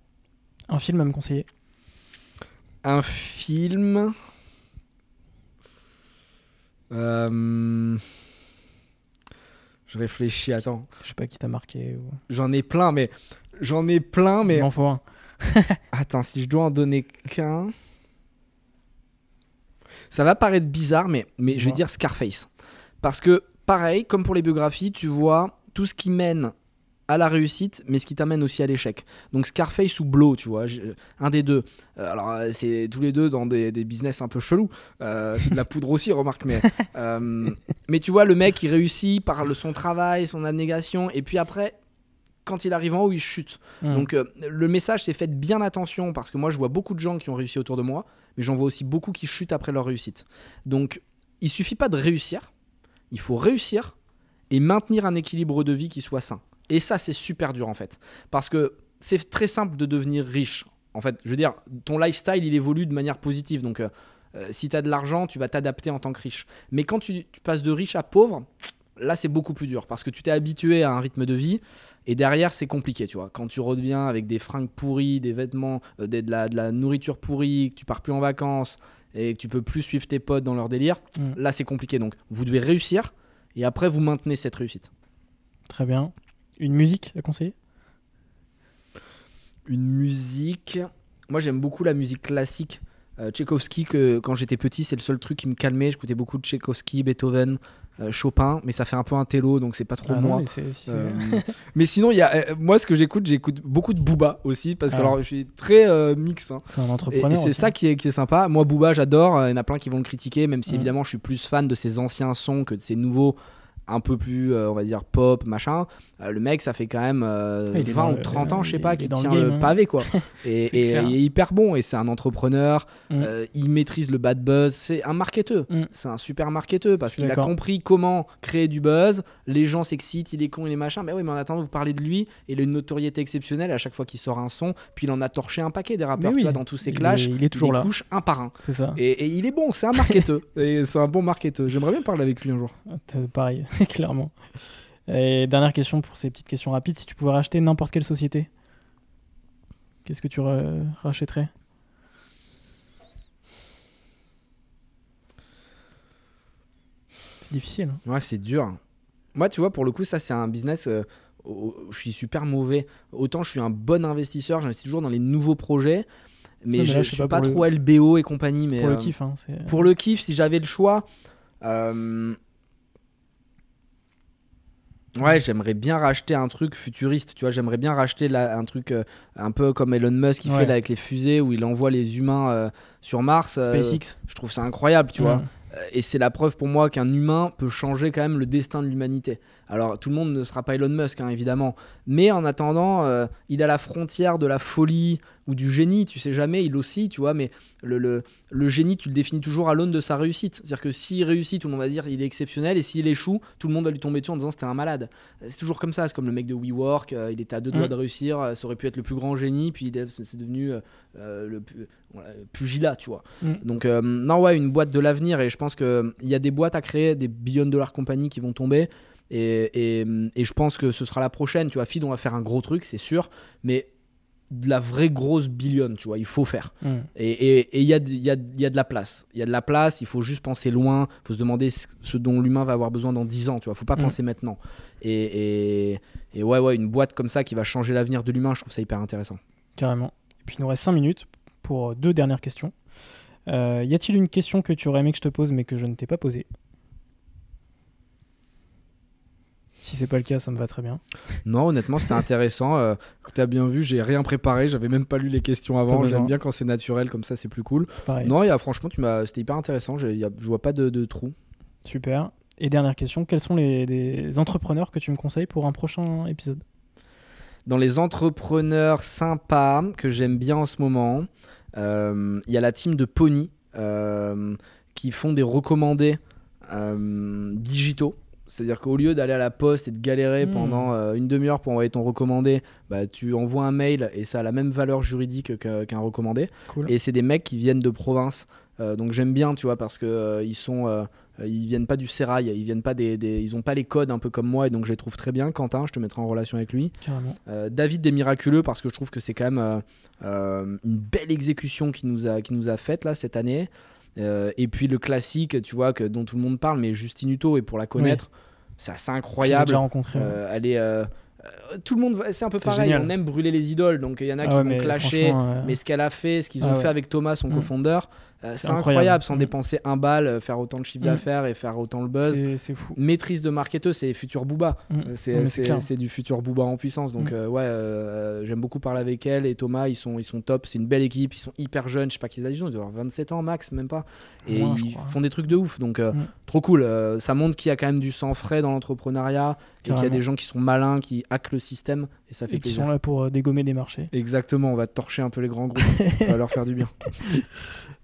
Un film à me conseiller Un film. Euh, Je réfléchis, attends. Je sais pas qui t'a marqué. Ou... J'en ai plein, mais. J'en ai plein, mais. Il m'en faut un. Attends, si je dois en donner qu'un. Ça va paraître bizarre, mais, mais je vais dire Scarface. Parce que, pareil, comme pour les biographies, tu vois tout ce qui mène à la réussite, mais ce qui t'amène aussi à l'échec. Donc Scarface ou Blow, tu vois, j'ai- un des deux. Euh, alors, euh, c'est tous les deux dans des, des business un peu chelous. Euh, c'est de la poudre aussi, remarque, mais. euh, mais tu vois, le mec, il réussit par le, son travail, son abnégation, et puis après, quand il arrive en haut, il chute. Hmm. Donc euh, le message c'est faites bien attention parce que moi je vois beaucoup de gens qui ont réussi autour de moi, mais j'en vois aussi beaucoup qui chutent après leur réussite. Donc il suffit pas de réussir, il faut réussir et maintenir un équilibre de vie qui soit sain. Et ça c'est super dur en fait parce que c'est très simple de devenir riche. En fait, je veux dire, ton lifestyle il évolue de manière positive. Donc euh, euh, si tu as de l'argent, tu vas t'adapter en tant que riche. Mais quand tu, passes de riche à pauvre, là c'est beaucoup plus dur parce que tu t'es habitué à un rythme de vie et derrière, c'est compliqué, tu vois. Quand tu reviens avec des fringues pourries, des vêtements, euh, de, la, de la nourriture pourrie, que tu pars plus en vacances et que tu peux plus suivre tes potes dans leur délire, Mm. là, c'est compliqué. Donc, vous devez réussir et après, vous maintenez cette réussite. Très bien. Une musique à conseiller? Une musique. Moi, j'aime beaucoup la musique classique. Euh, Tchaïkovski, que quand j'étais petit, c'est le seul truc qui me calmait. J'écoutais beaucoup de Tchaïkovski, Beethoven, euh, Chopin, mais ça fait un peu un télo, donc c'est pas trop Ah non, moi. mais Euh, mais sinon, il y a, euh, moi, ce que j'écoute, j'écoute beaucoup de Booba aussi, parce que Ah. alors, je suis très euh, mix. hein. C'est un entrepreneur. et c'est ça qui est, qui est sympa. Moi, Booba, j'adore. Euh, Il y en a plein qui vont le critiquer, même si Mm. évidemment, je suis plus fan de ses anciens sons que de ses nouveaux, un peu plus, euh, on va dire, pop, machin. Euh, le mec, ça fait quand même euh, Ah, il 20 ou le- 30 ans, je sais il pas, qui le tient game, le, hein. pavé, quoi. Et, il est hyper bon. Et c'est un entrepreneur. Mm. Il maîtrise le bad buzz. C'est un marketeur. Mm. C'est un super marketeur parce qu'il a compris comment créer du buzz. Les gens s'excitent, il est con, il est machin. Mais oui, mais en attendant, vous parlez de lui. Il a une notoriété exceptionnelle à chaque fois qu'il sort un son. Puis il en a torché un paquet des rappeurs. oui, tu vois, dans tous ses il clashs. est- il est toujours les là. couche un par un. C'est ça. Et, et il est bon, c'est un marketeur. et c'est un bon marketeur. J'aimerais bien parler avec lui un jour. Euh, Pareil, clairement. Et dernière question pour ces petites questions rapides. Si tu pouvais racheter n'importe quelle société, qu'est-ce que tu ra- rachèterais? C'est difficile. hein. Ouais, c'est dur. Moi, tu vois, pour le coup, ça, c'est un business. euh, où je suis super mauvais. Autant je suis un bon investisseur, j'investis toujours dans les nouveaux projets. Mais, je, là, je suis pas, pas, pour le- trop LBO et compagnie. Mais Pour le euh, kiff, hein, pour le kiff, si j'avais le choix. euh, Ouais, j'aimerais bien racheter un truc futuriste, tu vois, j'aimerais bien racheter là, un truc euh, un peu comme Elon Musk qui Ouais. fait là, avec les fusées où il envoie les humains euh, sur Mars. euh, SpaceX. je trouve ça incroyable, tu vois. Et c'est la preuve pour moi qu'un humain peut changer quand même le destin de l'humanité. Alors tout le monde ne sera pas Elon Musk, hein, évidemment. Mais en attendant, il a la frontière de la folie ou du génie, tu sais jamais, il aussi, tu vois. Mais le, le, le génie, tu le définis toujours à l'aune de sa réussite. C'est-à-dire que s'il réussit, tout le monde va dire il est exceptionnel. Et s'il échoue, tout le monde va lui tomber dessus en disant c'était un malade. C'est toujours comme ça. C'est comme le mec de WeWork, euh, il était à deux doigts Mm. de réussir, euh, ça aurait pu être le plus grand génie, puis c'est devenu euh, le voilà, pugilat, tu vois. Mm. Donc, non, ouais, une boîte de l'avenir. Et je pense qu'il y a des boîtes à créer, des billions de dollars compagnies qui vont tomber. Et, et, et je pense que ce sera la prochaine. Tu vois, Feed, on va faire un gros truc, c'est sûr. Mais de la vraie grosse billion, tu vois, il faut faire. Mm. Et il y, a, de- il y, a, il y a de la place. Il y a de la place, il faut juste penser loin. Il faut se demander ce ce dont l'humain va avoir besoin dans 10 ans. Tu vois, faut pas Mm. penser maintenant. Et, et, et ouais, ouais, une boîte comme ça qui va changer l'avenir de l'humain, je trouve ça hyper intéressant. Carrément. Et puis il nous reste 5 minutes pour deux dernières questions. Euh, y a-t-il une question que tu aurais aimé que je te pose mais que je ne t'ai pas posée? Si c'est pas le cas, ça me va très bien. Non, honnêtement, c'était intéressant. Euh, tu as bien vu, j'ai rien préparé, j'avais même pas lu les questions avant. J'aime bien quand c'est naturel, comme ça, c'est plus cool. Pareil. Non, il y a, franchement, tu m'as, c'était hyper intéressant. y a- je vois pas de, de trou. Super. Et dernière question, quels sont les, les entrepreneurs que tu me conseilles pour un prochain épisode? Dans les entrepreneurs sympas que j'aime bien en ce moment, euh, il y a la team de Pony euh, qui font des recommandés digitaux. C'est-à-dire qu'au lieu d'aller à la poste et de galérer Hmm. pendant euh, une demi-heure pour envoyer ton recommandé, bah, tu envoies un mail et ça a la même valeur juridique que- qu'un recommandé. Cool. Et c'est des mecs qui viennent de province. Euh, donc j'aime bien, tu vois, parce que euh, ils sont, ils viennent pas du sérail, ils viennent pas des, des- ils ont pas les codes un peu comme moi, et donc je les trouve très bien. Quentin, je te mettrai en relation avec lui. Carrément. David des Miraculeux, parce que je trouve que c'est quand même une belle exécution qui nous a, qui nous a faite là cette année. Euh, et puis le classique, tu vois, que, dont tout le monde parle, mais Justine Hutto, et pour la connaître, c'est assez incroyable. déjà rencontré. Euh, elle est, euh, euh, tout le monde, c'est un peu pareil. génial. On aime brûler les idoles, donc il y en a Ah qui ouais, vont mais clasher. Mais ce qu'elle a fait, ce qu'ils Ah ont ouais. fait avec Thomas, son Mm. cofondeur, euh, c'est incroyable. incroyable. Sans Mm. dépenser un bal, euh, faire autant de chiffre Mm. d'affaires et faire autant le buzz. c'est- fou. Maîtrise de marketeur, c'est futur Booba. Mm. Euh, C'est du futur Booba en puissance. Donc, euh, ouais, euh, j'aime beaucoup parler avec elle et Thomas. Ils sont, ils sont top. C'est une belle équipe. Ils sont hyper jeunes. Je sais pas qu'ils ont, ils doivent avoir 27 ans max, même pas. Et ils font des trucs de ouf. Donc, trop cool. Ça montre qu'il y a quand même du sang frais dans l'entrepreneuriat et qu'il y a des gens qui sont malins, qui hackent le système. Et ça fait Et qui sont là pour dégommer des marchés. Exactement. On va torcher un peu les grands groupes. ça va leur faire du bien.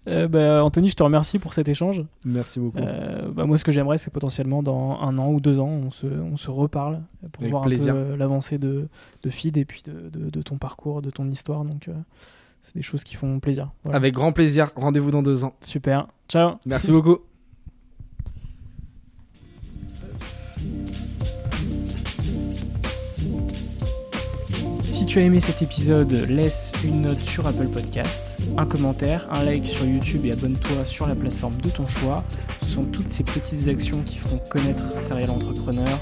Euh, bah, Anthony, je te remercie pour cet échange. Merci beaucoup. Euh, bah, moi, ce que j'aimerais, c'est potentiellement dans un an ou deux ans, on se, on se reparle pour Avec voir plaisir. un peu euh, l'avancée de, de Feed et puis de, de- de ton parcours, de ton histoire. Donc, euh, c'est des choses qui font plaisir. Voilà. Avec grand plaisir. Rendez-vous dans deux ans. Super. Ciao. Merci beaucoup. Si tu as aimé cet épisode, laisse une note sur Apple Podcast, un commentaire, un like sur YouTube et abonne-toi sur la plateforme de ton choix. Ce sont toutes ces petites actions qui font connaître Serial Entrepreneur.